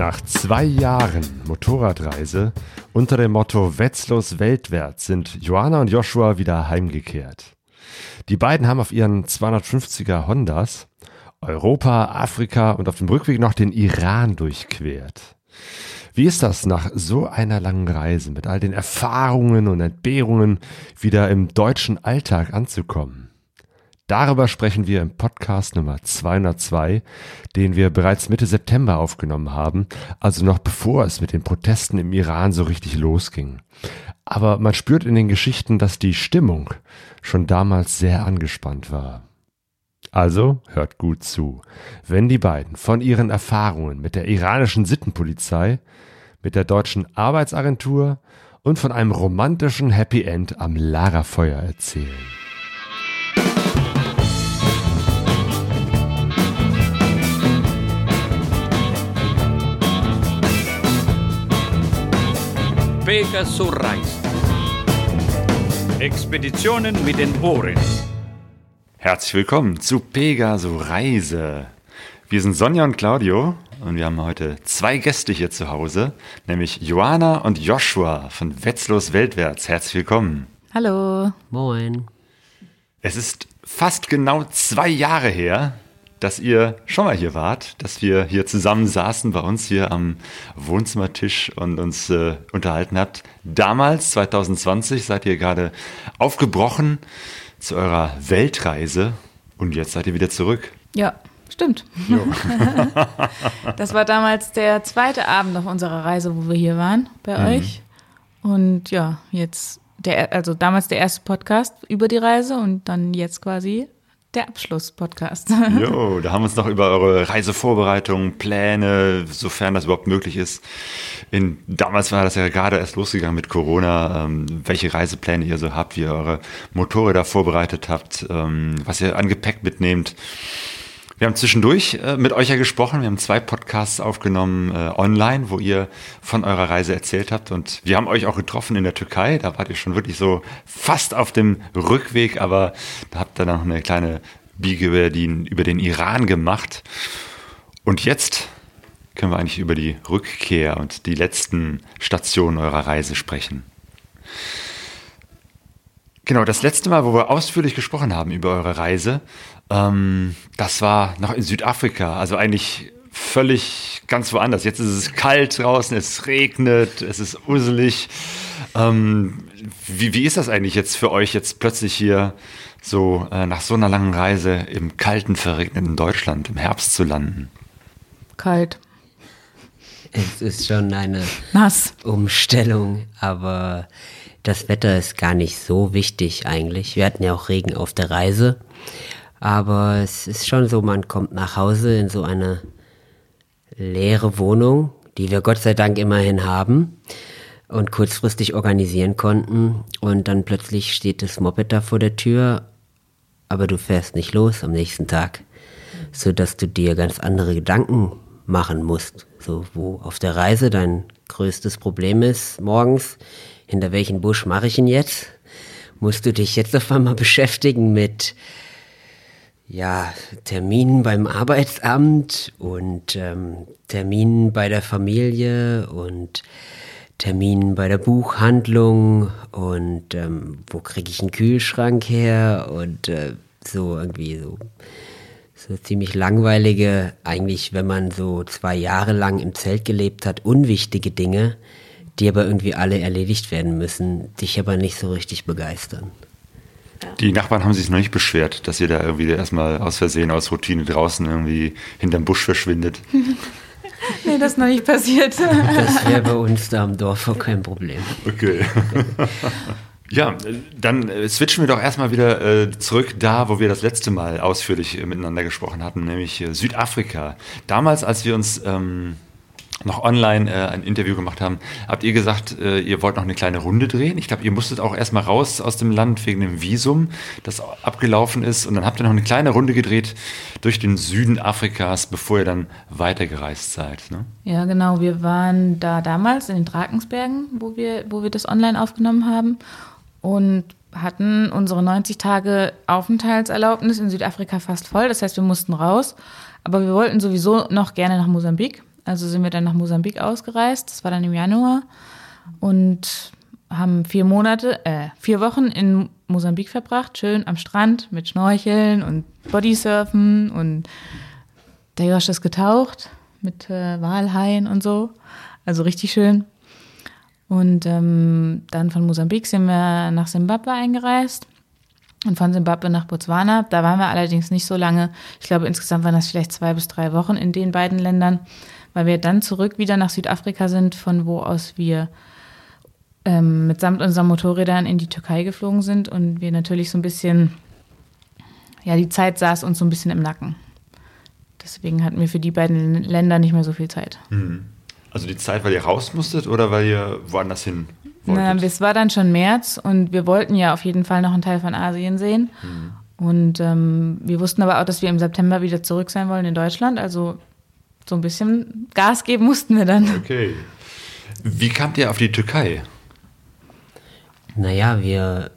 Nach zwei Jahren Motorradreise unter dem Motto Wetzlos weltwärts sind Joanna und Joshua wieder heimgekehrt. Die beiden haben auf ihren 250er Hondas Europa, Afrika und auf dem Rückweg noch den Iran durchquert. Wie ist das nach so einer langen Reise mit all den Erfahrungen und Entbehrungen wieder im deutschen Alltag anzukommen? Darüber sprechen wir im Podcast Nummer 202, den wir bereits Mitte September aufgenommen haben, also noch bevor es mit den Protesten im Iran so richtig losging. Aber man spürt in den Geschichten, dass die Stimmung schon damals sehr angespannt war. Also hört gut zu, wenn die beiden von ihren Erfahrungen mit der iranischen Sittenpolizei, mit der deutschen Arbeitsagentur und von einem romantischen Happy End am Lagerfeuer erzählen. Pegasus Reis. Expeditionen mit den Ohren. Herzlich willkommen zu Pegaso Reise. Wir sind Sonja und Claudio und wir haben heute zwei Gäste hier zu Hause, nämlich Joana und Joshua von Wetzlos Weltwärts. Herzlich willkommen. Hallo. Moin. Es ist fast genau zwei Jahre her, dass ihr schon mal hier wart, dass wir hier zusammen saßen bei uns hier am Wohnzimmertisch und uns äh, unterhalten habt. Damals, 2020, seid ihr gerade aufgebrochen zu eurer Weltreise und jetzt seid ihr wieder zurück. Ja, stimmt. das war damals der zweite Abend auf unserer Reise, wo wir hier waren bei mhm. euch. Und ja, jetzt der, also damals der erste Podcast über die Reise und dann jetzt quasi der Abschluss-Podcast. Jo, da haben wir uns noch über eure Reisevorbereitungen, Pläne, sofern das überhaupt möglich ist. In, damals war das ja gerade erst losgegangen mit Corona, ähm, welche Reisepläne ihr so habt, wie ihr eure Motorräder vorbereitet habt, ähm, was ihr an Gepäck mitnehmt. Wir haben zwischendurch äh, mit euch ja gesprochen. Wir haben zwei Podcasts aufgenommen äh, online, wo ihr von eurer Reise erzählt habt. Und wir haben euch auch getroffen in der Türkei. Da wart ihr schon wirklich so fast auf dem Rückweg, aber da habt ihr noch eine kleine Biege über den, über den Iran gemacht. Und jetzt können wir eigentlich über die Rückkehr und die letzten Stationen eurer Reise sprechen. Genau, das letzte Mal, wo wir ausführlich gesprochen haben über eure Reise, ähm, das war noch in Südafrika, also eigentlich völlig ganz woanders. Jetzt ist es kalt draußen, es regnet, es ist uselig. Ähm, wie, wie ist das eigentlich jetzt für euch, jetzt plötzlich hier so äh, nach so einer langen Reise im kalten, verregneten Deutschland im Herbst zu landen? Kalt. Es ist schon eine Nass. Umstellung, aber das Wetter ist gar nicht so wichtig eigentlich. Wir hatten ja auch Regen auf der Reise. Aber es ist schon so, man kommt nach Hause in so eine leere Wohnung, die wir Gott sei Dank immerhin haben und kurzfristig organisieren konnten. Und dann plötzlich steht das Moped da vor der Tür, aber du fährst nicht los am nächsten Tag, sodass du dir ganz andere Gedanken machen musst. So, wo auf der Reise dein größtes Problem ist morgens, hinter welchen Busch mache ich ihn jetzt? Musst du dich jetzt auf einmal beschäftigen mit ja, Terminen beim Arbeitsamt und ähm, Terminen bei der Familie und Terminen bei der Buchhandlung und ähm, wo kriege ich einen Kühlschrank her und äh, so irgendwie so, so ziemlich langweilige, eigentlich wenn man so zwei Jahre lang im Zelt gelebt hat, unwichtige Dinge, die aber irgendwie alle erledigt werden müssen, dich aber nicht so richtig begeistern. Die Nachbarn haben sich noch nicht beschwert, dass ihr da irgendwie erstmal aus Versehen, aus Routine draußen irgendwie hinterm Busch verschwindet. nee, das ist noch nicht passiert. das wäre bei uns da am Dorf auch kein Problem. Okay. Ja, dann äh, switchen wir doch erstmal wieder äh, zurück da, wo wir das letzte Mal ausführlich äh, miteinander gesprochen hatten, nämlich Südafrika. Damals, als wir uns ähm, noch online äh, ein Interview gemacht haben, habt ihr gesagt, äh, ihr wollt noch eine kleine Runde drehen. Ich glaube, ihr musstet auch erstmal raus aus dem Land wegen dem Visum, das abgelaufen ist. Und dann habt ihr noch eine kleine Runde gedreht durch den Süden Afrikas, bevor ihr dann weitergereist seid. Ne? Ja, genau. Wir waren da damals in den Drakensbergen, wo wir, wo wir das online aufgenommen haben. Und hatten unsere 90 Tage Aufenthaltserlaubnis in Südafrika fast voll. Das heißt, wir mussten raus. Aber wir wollten sowieso noch gerne nach Mosambik Also sind wir dann nach Mosambik ausgereist. Das war dann im Januar. Und haben vier Monate, äh, vier Wochen in Mosambik verbracht. Schön am Strand mit Schnorcheln und Bodysurfen. Und der Josh ist getaucht mit äh, Walhaien und so. Also richtig schön. Und ähm, dann von Mosambik sind wir nach Simbabwe eingereist und von Simbabwe nach Botswana. Da waren wir allerdings nicht so lange. Ich glaube, insgesamt waren das vielleicht zwei bis drei Wochen in den beiden Ländern, weil wir dann zurück wieder nach Südafrika sind, von wo aus wir ähm, mitsamt unseren Motorrädern in die Türkei geflogen sind und wir natürlich so ein bisschen, ja, die Zeit saß uns so ein bisschen im Nacken. Deswegen hatten wir für die beiden Länder nicht mehr so viel Zeit. Also die Zeit, weil ihr raus musstet oder weil ihr woanders hin Na, wolltet? es war dann schon März und wir wollten ja auf jeden Fall noch einen Teil von Asien sehen. Und ähm, wir wussten aber auch, dass wir im September wieder zurück sein wollen in Deutschland. Also so ein bisschen Gas geben mussten wir dann. okay. Wie kamt ihr auf die Türkei? Naja, wir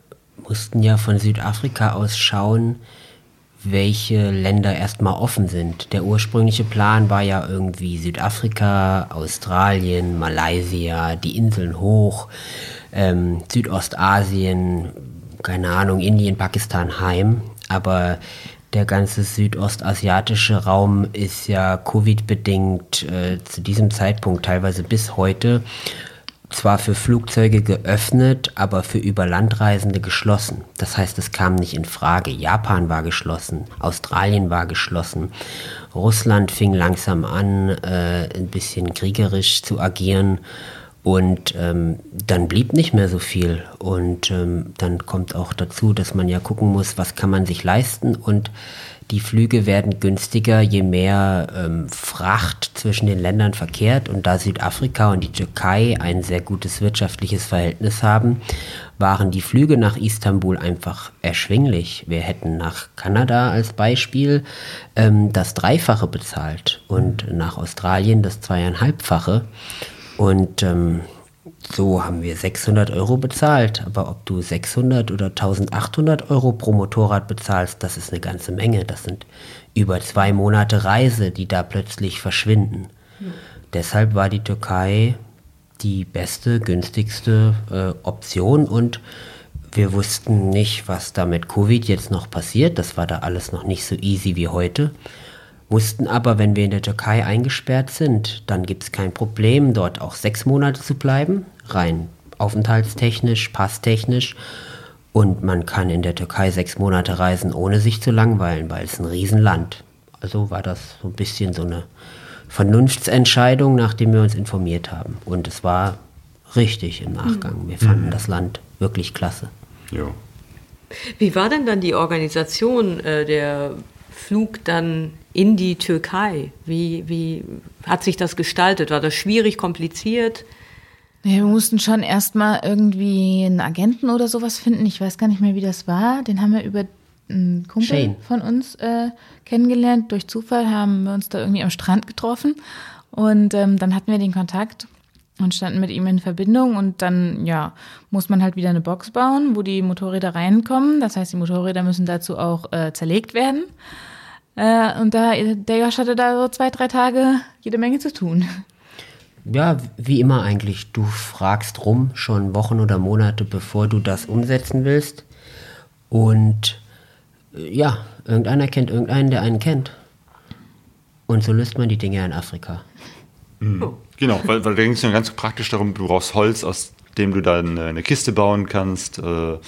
mussten ja von Südafrika aus schauen, welche Länder erstmal offen sind. Der ursprüngliche Plan war ja irgendwie Südafrika, Australien, Malaysia, die Inseln hoch, ähm, Südostasien, keine Ahnung, Indien, Pakistan heim. Aber der ganze südostasiatische Raum ist ja Covid-bedingt äh, zu diesem Zeitpunkt teilweise bis heute zwar für Flugzeuge geöffnet, aber für Überlandreisende geschlossen. Das heißt, es kam nicht in Frage. Japan war geschlossen, Australien war geschlossen, Russland fing langsam an, äh, ein bisschen kriegerisch zu agieren. Und ähm, dann blieb nicht mehr so viel. Und ähm, dann kommt auch dazu, dass man ja gucken muss, was kann man sich leisten. Und die Flüge werden günstiger, je mehr ähm, Fracht zwischen den Ländern verkehrt. Und da Südafrika und die Türkei ein sehr gutes wirtschaftliches Verhältnis haben, waren die Flüge nach Istanbul einfach erschwinglich. Wir hätten nach Kanada als Beispiel ähm, das Dreifache bezahlt und nach Australien das Zweieinhalbfache. Und ähm, so haben wir 600 Euro bezahlt. Aber ob du 600 oder 1800 Euro pro Motorrad bezahlst, das ist eine ganze Menge. Das sind über zwei Monate Reise, die da plötzlich verschwinden. Deshalb war die Türkei die beste, günstigste äh, Option und wir wussten nicht, was da mit Covid jetzt noch passiert. Das war da alles noch nicht so easy wie heute. Wussten aber, wenn wir in der Türkei eingesperrt sind, dann gibt es kein Problem, dort auch sechs Monate zu bleiben, rein aufenthaltstechnisch, passtechnisch. Und man kann in der Türkei sechs Monate reisen, ohne sich zu langweilen, weil es ein Riesenland. Also war das so ein bisschen so eine Vernunftsentscheidung, nachdem wir uns informiert haben. Und es war richtig im Nachgang. Wir fanden das Land wirklich klasse. Jo. Wie war denn dann die Organisation äh, der Flug dann in die Türkei? Wie, wie hat sich das gestaltet? War das schwierig, kompliziert? Ja, wir mussten schon erstmal irgendwie einen Agenten oder sowas finden. Ich weiß gar nicht mehr, wie das war. Den haben wir über einen Kumpel Shane. von uns äh, kennengelernt. Durch Zufall haben wir uns da irgendwie am Strand getroffen. Und ähm, dann hatten wir den Kontakt und standen mit ihm in Verbindung. Und dann, ja, muss man halt wieder eine Box bauen, wo die Motorräder reinkommen. Das heißt, die Motorräder müssen dazu auch äh, zerlegt werden. Äh, und da, der Josh hatte da so zwei, drei Tage jede Menge zu tun. Ja, wie immer eigentlich. Du fragst rum schon Wochen oder Monate, bevor du das umsetzen willst. Und äh, ja, irgendeiner kennt irgendeinen, der einen kennt. Und so löst man die Dinge in Afrika. Genau, weil, weil da ging es ja ganz praktisch darum, du brauchst Holz, aus dem du dann eine Kiste bauen kannst äh, und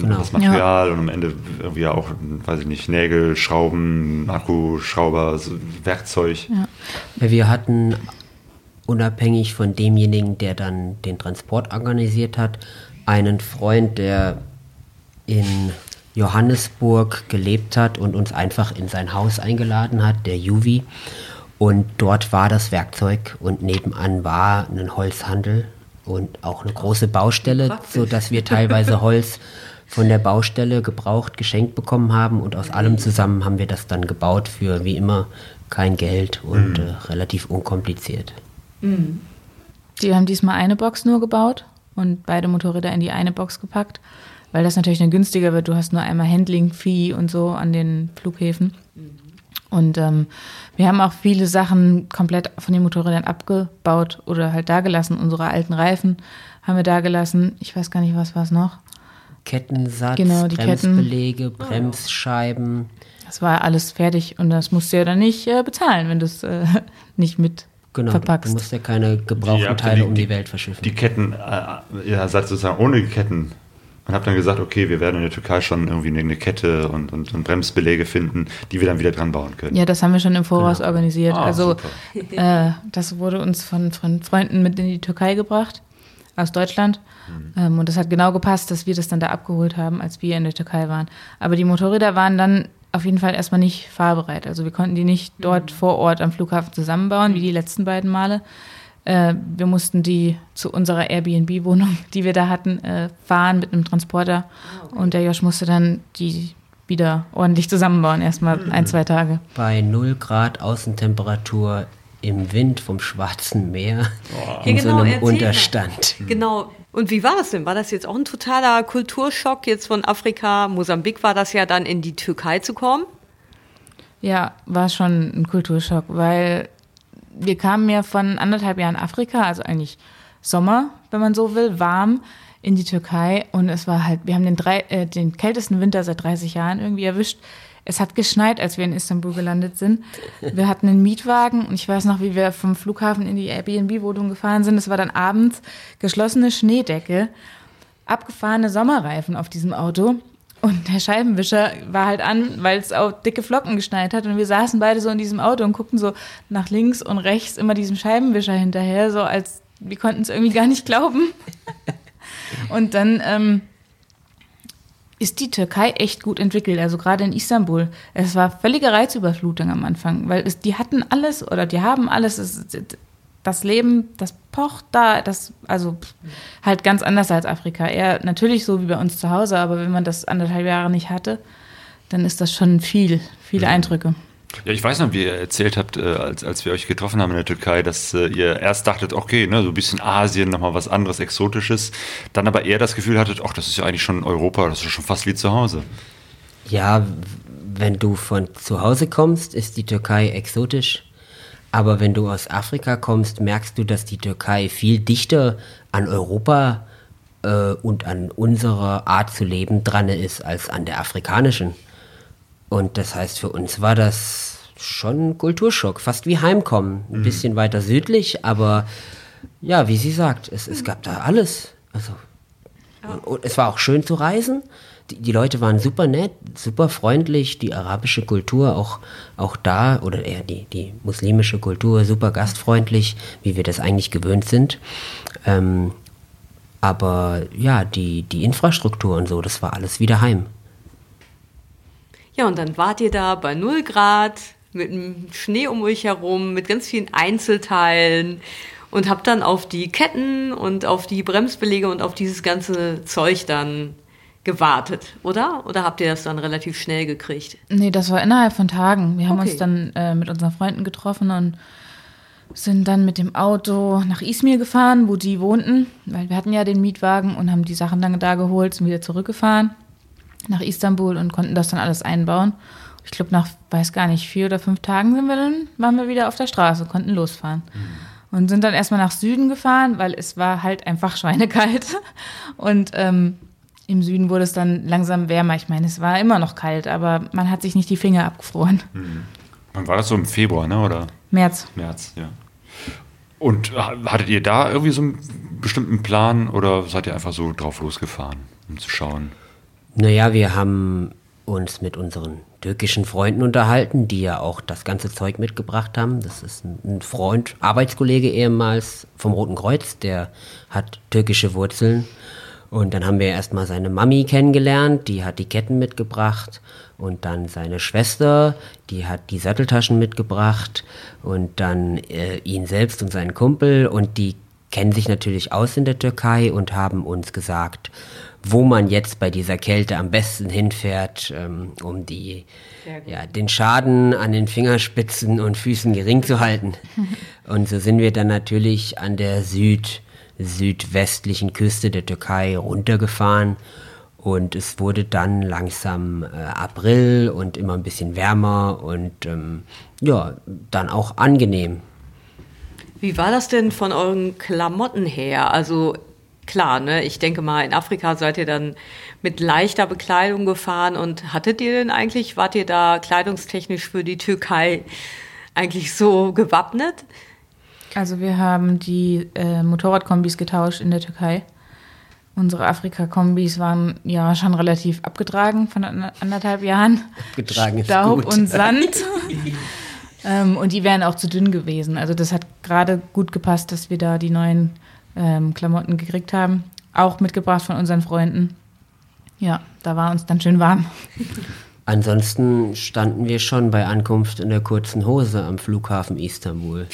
Genau. das Material und am Ende irgendwie auch, weiß ich nicht, Nägel, Schrauben, Akkuschrauber, so Werkzeug. Ja, Wir hatten unabhängig von demjenigen, der dann den Transport organisiert hat, einen Freund, der in Johannesburg gelebt hat und uns einfach in sein Haus eingeladen hat, der Juvi. Und dort war das Werkzeug und nebenan war ein Holzhandel und auch eine große Baustelle, Praktisch. so dass wir teilweise Holz von der Baustelle gebraucht, geschenkt bekommen haben und aus allem zusammen haben wir das dann gebaut für wie immer kein Geld und äh, relativ unkompliziert. Die haben diesmal eine Box nur gebaut und beide Motorräder in die eine Box gepackt, weil das natürlich dann günstiger wird. Du hast nur einmal Handling-Fee und so an den Flughäfen. Und ähm, wir haben auch viele Sachen komplett von den Motorrädern abgebaut oder halt dagelassen. Unsere alten Reifen haben wir dagelassen. Ich weiß gar nicht, was war es noch. Kettensatz, Genau, die Ketten. Bremsbeläge, Bremsscheiben. Das war alles fertig und das musst du ja dann nicht äh, bezahlen, wenn du es äh, nicht mit Genau, verpackst. du musst ja keine gebrauchten ja Teile die- um die, Welt verschiffen. Die Ketten, äh, ihr seid sozusagen ohne Ketten und habt dann gesagt, okay, wir werden in der Türkei schon irgendwie eine Kette und, und, und Bremsbeläge finden, die wir dann wieder dran bauen können. Ja, das haben wir schon im Voraus organisiert. Ah, also äh, das wurde uns von, von Freunden mit in die Türkei gebracht, aus Deutschland. Ähm, und das hat genau gepasst, dass wir das dann da abgeholt haben, als wir in der Türkei waren. Aber die Motorräder waren dann auf jeden Fall erstmal nicht fahrbereit. Also wir konnten die nicht dort vor Ort am Flughafen zusammenbauen, wie die letzten beiden Male. Äh, wir mussten die zu unserer Airbnb-Wohnung, die wir da hatten, äh, fahren mit einem Transporter. Und der Josh musste dann die wieder ordentlich zusammenbauen, erstmal ein, zwei Tage. Bei 0 Grad Außentemperatur im Wind vom Schwarzen Meer in Ja, so genau, einem erzähl mal. Unterstand. Genau. Und wie war das denn? War das jetzt auch ein totaler Kulturschock, jetzt von Afrika, Mosambik war das ja dann in die Türkei zu kommen? Ja, war schon ein Kulturschock, weil wir kamen ja von anderthalb Jahren Afrika, also eigentlich Sommer, wenn man so will, warm in die Türkei und es war halt, wir haben den, drei, äh, den kältesten Winter seit 30 Jahren irgendwie erwischt. Es hat geschneit, als wir in Istanbul gelandet sind. Wir hatten einen Mietwagen und ich weiß noch, wie wir vom Flughafen in die Airbnb-Wohnung gefahren sind. Es war dann abends geschlossene Schneedecke, abgefahrene Sommerreifen auf diesem Auto. Und der Scheibenwischer war halt an, weil es auch dicke Flocken geschneit hat. Und wir saßen beide so in diesem Auto und guckten so nach links und rechts immer diesem Scheibenwischer hinterher, so als wir konnten es irgendwie gar nicht glauben. Und dann ähm, ist die Türkei echt gut entwickelt, also gerade in Istanbul. Es war völlige Reizüberflutung am Anfang, weil es, die hatten alles oder die haben alles. Es, das Leben, das pocht da, das, also halt ganz anders als Afrika. Eher natürlich so wie bei uns zu Hause, aber wenn man das anderthalb Jahre nicht hatte, dann ist das schon viel, viele Eindrücke. Ja, ich weiß noch, wie ihr erzählt habt, äh, als, als wir euch getroffen haben in der Türkei, dass äh, ihr erst dachtet, okay, ne, so ein bisschen Asien, nochmal was anderes, Exotisches, dann aber eher das Gefühl hattet, ach, das ist ja eigentlich schon Europa, das ist schon fast wie zu Hause. Ja, wenn du von zu Hause kommst, ist die Türkei exotisch. Aber wenn du aus Afrika kommst, merkst du, dass die Türkei viel dichter an Europa äh, und an unserer Art zu leben dran ist als an der afrikanischen. Und das heißt, für uns war das schon ein Kulturschock, fast wie Heimkommen. Ein bisschen weiter südlich, aber ja, wie sie sagt, es, es gab da alles. Also und, und es war auch schön zu reisen. Die, Leute waren super nett, super freundlich. Die arabische Kultur auch, auch da, oder eher die, die muslimische Kultur, super gastfreundlich, wie wir das eigentlich gewöhnt sind. Ähm, aber ja, die, die Infrastruktur und so, das war alles wieder heim. Ja, und dann wart ihr da bei 0 Grad mit dem Schnee um euch herum, mit ganz vielen Einzelteilen und habt dann auf die Ketten und auf die Bremsbeläge und auf dieses ganze Zeug dann gewartet, oder? Oder habt ihr das dann relativ schnell gekriegt? Nee, das war innerhalb von Tagen. Wir haben Okay. uns dann äh, mit unseren Freunden getroffen und sind dann mit dem Auto nach Izmir gefahren, wo die wohnten, weil wir hatten ja den Mietwagen und haben die Sachen dann da geholt, sind wieder zurückgefahren nach Istanbul und konnten das dann alles einbauen. Ich glaube, nach, weiß gar nicht, vier oder fünf Tagen sind wir dann, waren wir wieder auf der Straße, konnten losfahren. Und sind dann erstmal nach Süden gefahren, weil es war halt einfach schweinekalt. Und ähm, im Süden wurde es dann langsam wärmer. Ich meine, es war immer noch kalt, aber man hat sich nicht die Finger abgefroren. Wann war das so im Februar, ne? Oder März. März, ja. Und ha- hattet ihr da irgendwie so einen bestimmten Plan oder seid ihr einfach so drauf losgefahren, um zu schauen? Naja, wir haben uns mit unseren türkischen Freunden unterhalten, die ja auch das ganze Zeug mitgebracht haben. Das ist ein Freund, Arbeitskollege ehemals vom Roten Kreuz, der hat türkische Wurzeln. Und dann haben wir erstmal seine Mami kennengelernt, die hat die Ketten mitgebracht. Und dann seine Schwester, die hat die Satteltaschen mitgebracht. Und dann äh, ihn selbst und seinen Kumpel. Und die kennen sich natürlich aus in der Türkei und haben uns gesagt, wo man jetzt bei dieser Kälte am besten hinfährt, ähm, um die, ja, den Schaden an den Fingerspitzen und Füßen gering zu halten. Und so sind wir dann natürlich an der Süd, südwestlichen Küste der Türkei runtergefahren Und es wurde dann langsam äh, April und immer ein bisschen wärmer und ähm, ja, dann auch angenehm. Wie war das denn von euren Klamotten her? Also klar, ne? Ich denke mal, in Afrika seid ihr dann mit leichter Bekleidung gefahren und hattet ihr denn eigentlich, wart ihr da kleidungstechnisch für die Türkei eigentlich so gewappnet? Also wir haben die äh, Motorradkombis getauscht in der Türkei. Unsere Afrika-Kombis waren ja schon relativ abgetragen von anderthalb Jahren. Abgetragen ist Staub gut. und Sand. ähm, und die wären auch zu dünn gewesen. Also das hat gerade gut gepasst, dass wir da die neuen ähm, Klamotten gekriegt haben. Auch mitgebracht von unseren Freunden. Ja, da war uns dann schön warm. Ansonsten standen wir schon bei Ankunft in der kurzen Hose am Flughafen Istanbul.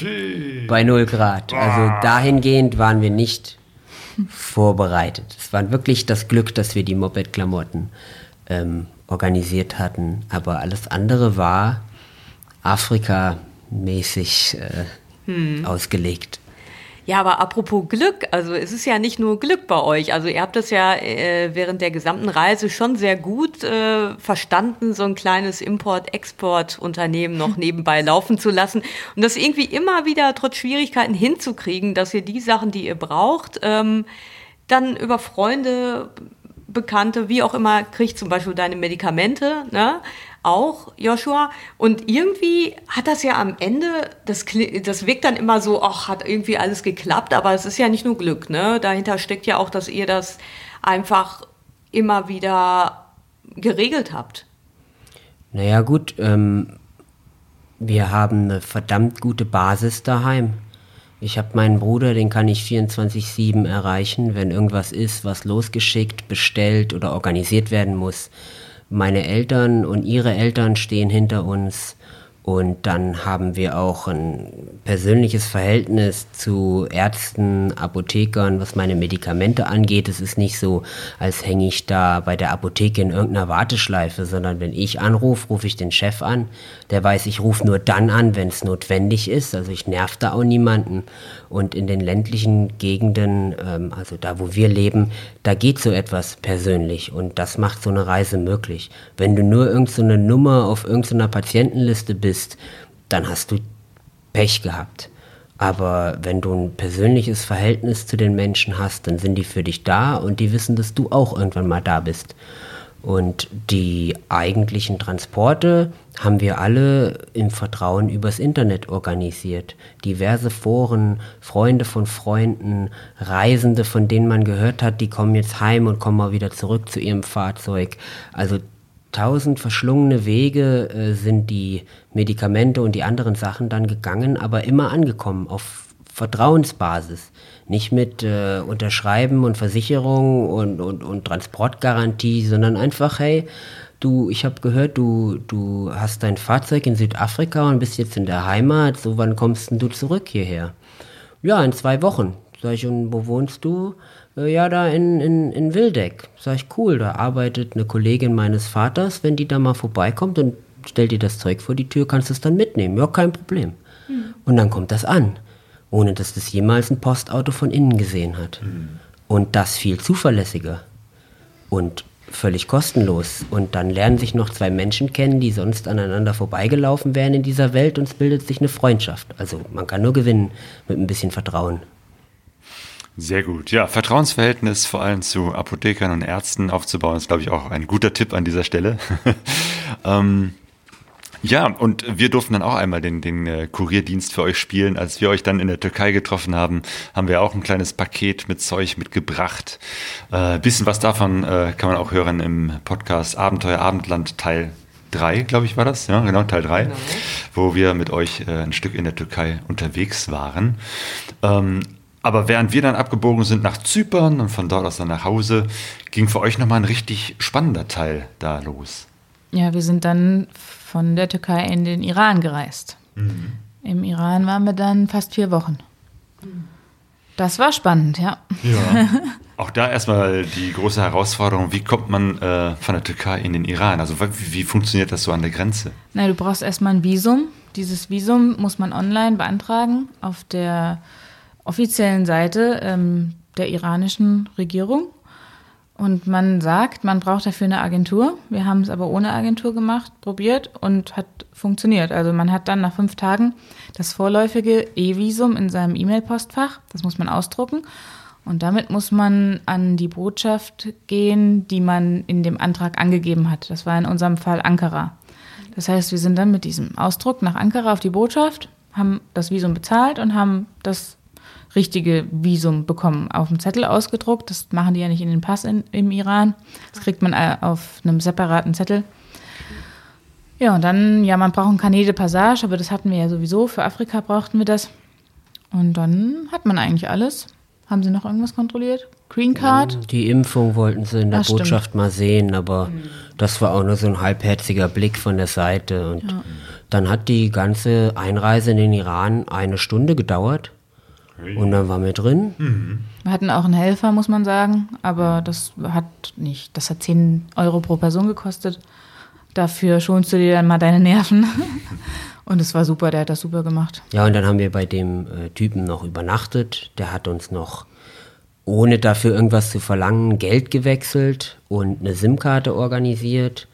Bei 0 Grad. Also dahingehend waren wir nicht vorbereitet. Es war wirklich das Glück, dass wir die Moped-Klamotten ähm, organisiert hatten. Aber alles andere war Afrika-mäßig äh, ausgelegt. Ja, aber apropos Glück, also es ist ja nicht nur Glück bei euch. Also ihr habt das ja äh, während der gesamten Reise schon sehr gut äh, verstanden, so ein kleines Import-Export-Unternehmen noch nebenbei laufen zu lassen und das irgendwie immer wieder trotz Schwierigkeiten hinzukriegen, dass ihr die Sachen, die ihr braucht, ähm, dann über Freunde, Bekannte, wie auch immer, kriegt zum Beispiel deine Medikamente, ne? Auch, Joshua. Und irgendwie hat das ja am Ende, das, das wirkt dann immer so, ach, hat irgendwie alles geklappt, aber es ist ja nicht nur Glück, ne? Dahinter steckt ja auch, dass ihr das einfach immer wieder geregelt habt. Naja gut, ähm, wir haben eine verdammt gute Basis daheim. Ich habe meinen Bruder, den kann ich 24/7 erreichen, wenn irgendwas ist, was losgeschickt, bestellt oder organisiert werden muss. Meine Eltern und ihre Eltern stehen hinter uns und dann haben wir auch ein persönliches Verhältnis zu Ärzten, Apothekern, was meine Medikamente angeht. Es ist nicht so, als hänge ich da bei der Apotheke in irgendeiner Warteschleife, sondern wenn ich anrufe, rufe ich den Chef an. Der weiß, ich rufe nur dann an, wenn es notwendig ist. Also ich nerv da auch niemanden. Und in den ländlichen Gegenden, ähm, also da, wo wir leben, da geht so etwas persönlich. Und das macht so eine Reise möglich. Wenn du nur irgendeine so Nummer auf irgendeiner Patientenliste bist, dann hast du Pech gehabt. Aber wenn du ein persönliches Verhältnis zu den Menschen hast, dann sind die für dich da und die wissen, dass du auch irgendwann mal da bist. Und die eigentlichen Transporte haben wir alle im Vertrauen übers Internet organisiert. Diverse Foren, Freunde von Freunden, Reisende, von denen man gehört hat, die kommen jetzt heim und kommen mal wieder zurück zu ihrem Fahrzeug. Also tausend verschlungene Wege äh, sind die Medikamente und die anderen Sachen dann gegangen, aber immer angekommen auf Vertrauensbasis. Nicht mit äh, Unterschreiben und Versicherung und, und, und Transportgarantie, sondern einfach, hey, du, ich habe gehört, du, du hast dein Fahrzeug in Südafrika und bist jetzt in der Heimat, so wann kommst denn du zurück hierher? Ja, in zwei Wochen. Sag ich, und wo wohnst du? Äh, Ja, da in, in, in Wildeck. Sag ich, cool, da arbeitet eine Kollegin meines Vaters. Wenn die da mal vorbeikommt und stellt dir das Zeug vor die Tür, kannst du es dann mitnehmen. Ja, kein Problem. Und dann kommt das an, ohne dass das jemals ein Postauto von innen gesehen hat. Und das viel zuverlässiger. Und völlig kostenlos. Und dann lernen sich noch zwei Menschen kennen, die sonst aneinander vorbeigelaufen wären in dieser Welt und es bildet sich eine Freundschaft. Also man kann nur gewinnen mit ein bisschen Vertrauen. Sehr gut. Ja, Vertrauensverhältnis vor allem zu Apothekern und Ärzten aufzubauen, ist, glaube ich, auch ein guter Tipp an dieser Stelle. ähm, ja, und wir durften dann auch einmal den, den äh, Kurierdienst für euch spielen. Als wir euch dann in der Türkei getroffen haben, haben wir auch ein kleines Paket mit Zeug mitgebracht. Äh, bisschen was davon äh, kann man auch hören im Podcast Abenteuer Abendland Teil 3, glaube ich, war das. Ja, genau, Teil 3, wo wir mit euch äh, ein Stück in der Türkei unterwegs waren. Ähm, aber während wir dann abgebogen sind nach Zypern und von dort aus dann nach Hause, ging für euch nochmal ein richtig spannender Teil da los. Ja, wir sind dann von der Türkei in den Iran gereist. Im Iran waren wir dann fast vier Wochen. Das war spannend, ja. Ja. Auch da erstmal die große Herausforderung, wie kommt man äh, von der Türkei in den Iran? Also wie, wie funktioniert das so an der Grenze? Na, du brauchst erstmal ein Visum. Dieses Visum muss man online beantragen auf der offiziellen Seite ähm, der iranischen Regierung. Und man sagt, man braucht dafür eine Agentur. Wir haben es aber ohne Agentur gemacht, probiert und hat funktioniert. Also man hat dann nach fünf Tagen das vorläufige E-Visum in seinem E-Mail-Postfach. Das muss man ausdrucken. Und damit muss man an die Botschaft gehen, die man in dem Antrag angegeben hat. Das war in unserem Fall Ankara. Das heißt, wir sind dann mit diesem Ausdruck nach Ankara auf die Botschaft, haben das Visum bezahlt und haben das richtige Visum bekommen, auf dem Zettel ausgedruckt. Das machen die ja nicht in den Pass in, im Iran. Das kriegt man äh, auf einem separaten Zettel. Ja, und dann, ja, man braucht ein Carnet de Passage, aber das hatten wir ja sowieso. Für Afrika brauchten wir das. Und dann hat man eigentlich alles. Haben Sie noch irgendwas kontrolliert? Green Card? Die Impfung wollten sie in der Ach, stimmt. Botschaft mal sehen, aber das war auch nur so ein halbherziger Blick von der Seite. Und dann hat die ganze Einreise in den Iran eine Stunde gedauert. Und dann waren wir drin. Wir hatten auch einen Helfer, muss man sagen, aber das hat nicht, das hat 10 Euro pro Person gekostet. Dafür schonst du dir dann mal deine Nerven. Und es war super, der hat das super gemacht. Ja, und dann haben wir bei dem äh, Typen noch übernachtet. Der hat uns noch, ohne dafür irgendwas zu verlangen, Geld gewechselt und eine SIM-Karte organisiert.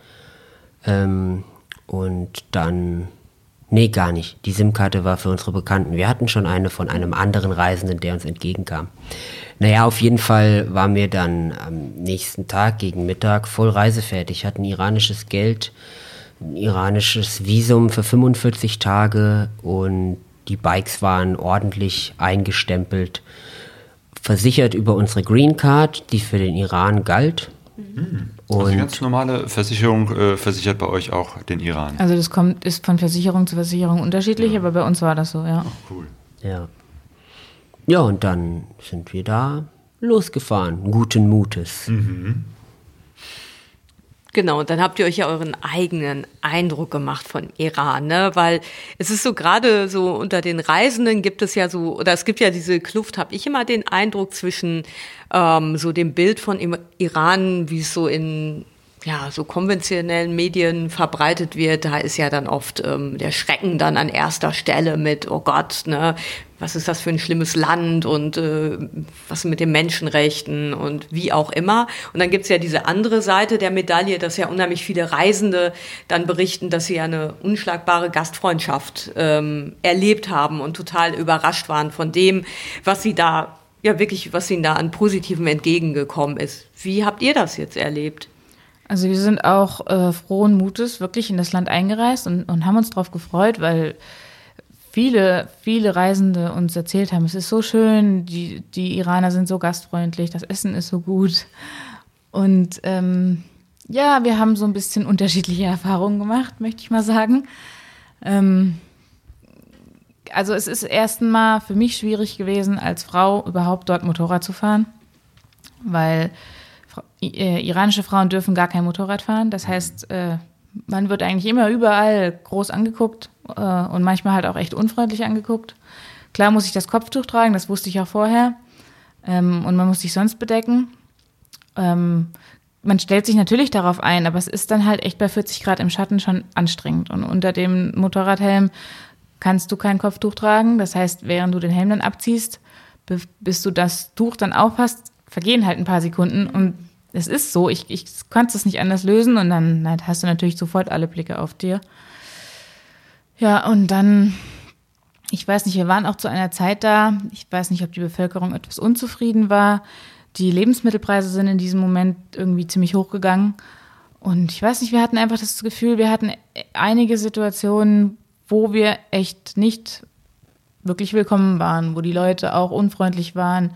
Ähm, und dann, nee, gar nicht. Die SIM-Karte war für unsere Bekannten. Wir hatten schon eine von einem anderen Reisenden, der uns entgegenkam. Naja, auf jeden Fall waren wir dann am nächsten Tag gegen Mittag voll reisefertig, hatten iranisches Geld, ein iranisches Visum für 45 Tage und die Bikes waren ordentlich eingestempelt, versichert über unsere Green Card, die für den Iran galt. Also die ganz normale Versicherung äh, versichert bei euch auch den Iran. Also das kommt, ist von Versicherung zu Versicherung unterschiedlich, aber bei uns war das so, ja. Cool. ja. Ja, und dann sind wir da losgefahren, guten Mutes. Genau, und dann habt ihr euch ja euren eigenen Eindruck gemacht von Iran, ne? Weil es ist so gerade so unter den Reisenden gibt es ja so, oder es gibt ja diese Kluft, habe ich immer den Eindruck zwischen ähm, so dem Bild von Iran, wie es so in ja, so konventionellen Medien verbreitet wird, da ist ja dann oft ähm, der Schrecken dann an erster Stelle mit, oh Gott, ne, was ist das für ein schlimmes Land und äh, was mit den Menschenrechten und wie auch immer. Und dann gibt's ja diese andere Seite der Medaille, dass ja unheimlich viele Reisende dann berichten, dass sie ja eine unschlagbare Gastfreundschaft ähm, erlebt haben und total überrascht waren von dem, was sie da, ja wirklich, was ihnen da an Positivem entgegengekommen ist. Wie habt ihr das jetzt erlebt? Also wir sind auch äh, frohen Mutes wirklich in das Land eingereist und, und haben uns darauf gefreut, weil viele, viele Reisende uns erzählt haben, es ist so schön, die, die Iraner sind so gastfreundlich, das Essen ist so gut. Und ähm, ja, wir haben so ein bisschen unterschiedliche Erfahrungen gemacht, möchte ich mal sagen. Ähm, also es ist erstmal für mich schwierig gewesen, als Frau überhaupt dort Motorrad zu fahren, weil äh, iranische Frauen dürfen gar kein Motorrad fahren. Das heißt, äh, man wird eigentlich immer überall groß angeguckt äh, und manchmal halt auch echt unfreundlich angeguckt. Klar muss ich das Kopftuch tragen, das wusste ich auch vorher. Ähm, und man muss sich sonst bedecken. Ähm, man stellt sich natürlich darauf ein, aber es ist dann halt echt bei 40 Grad im Schatten schon anstrengend. Und unter dem Motorradhelm kannst du kein Kopftuch tragen. Das heißt, während du den Helm dann abziehst, bis du das Tuch dann aufhast, vergehen halt ein paar Sekunden. Und es ist so, ich, ich konnte es nicht anders lösen. Und dann, dann hast du natürlich sofort alle Blicke auf dir. Ja, und dann, ich weiß nicht, wir waren auch zu einer Zeit da, ich weiß nicht, ob die Bevölkerung etwas unzufrieden war. Die Lebensmittelpreise sind in diesem Moment irgendwie ziemlich hochgegangen. Und ich weiß nicht, wir hatten einfach das Gefühl, wir hatten einige Situationen, wo wir echt nicht wirklich willkommen waren, wo die Leute auch unfreundlich waren.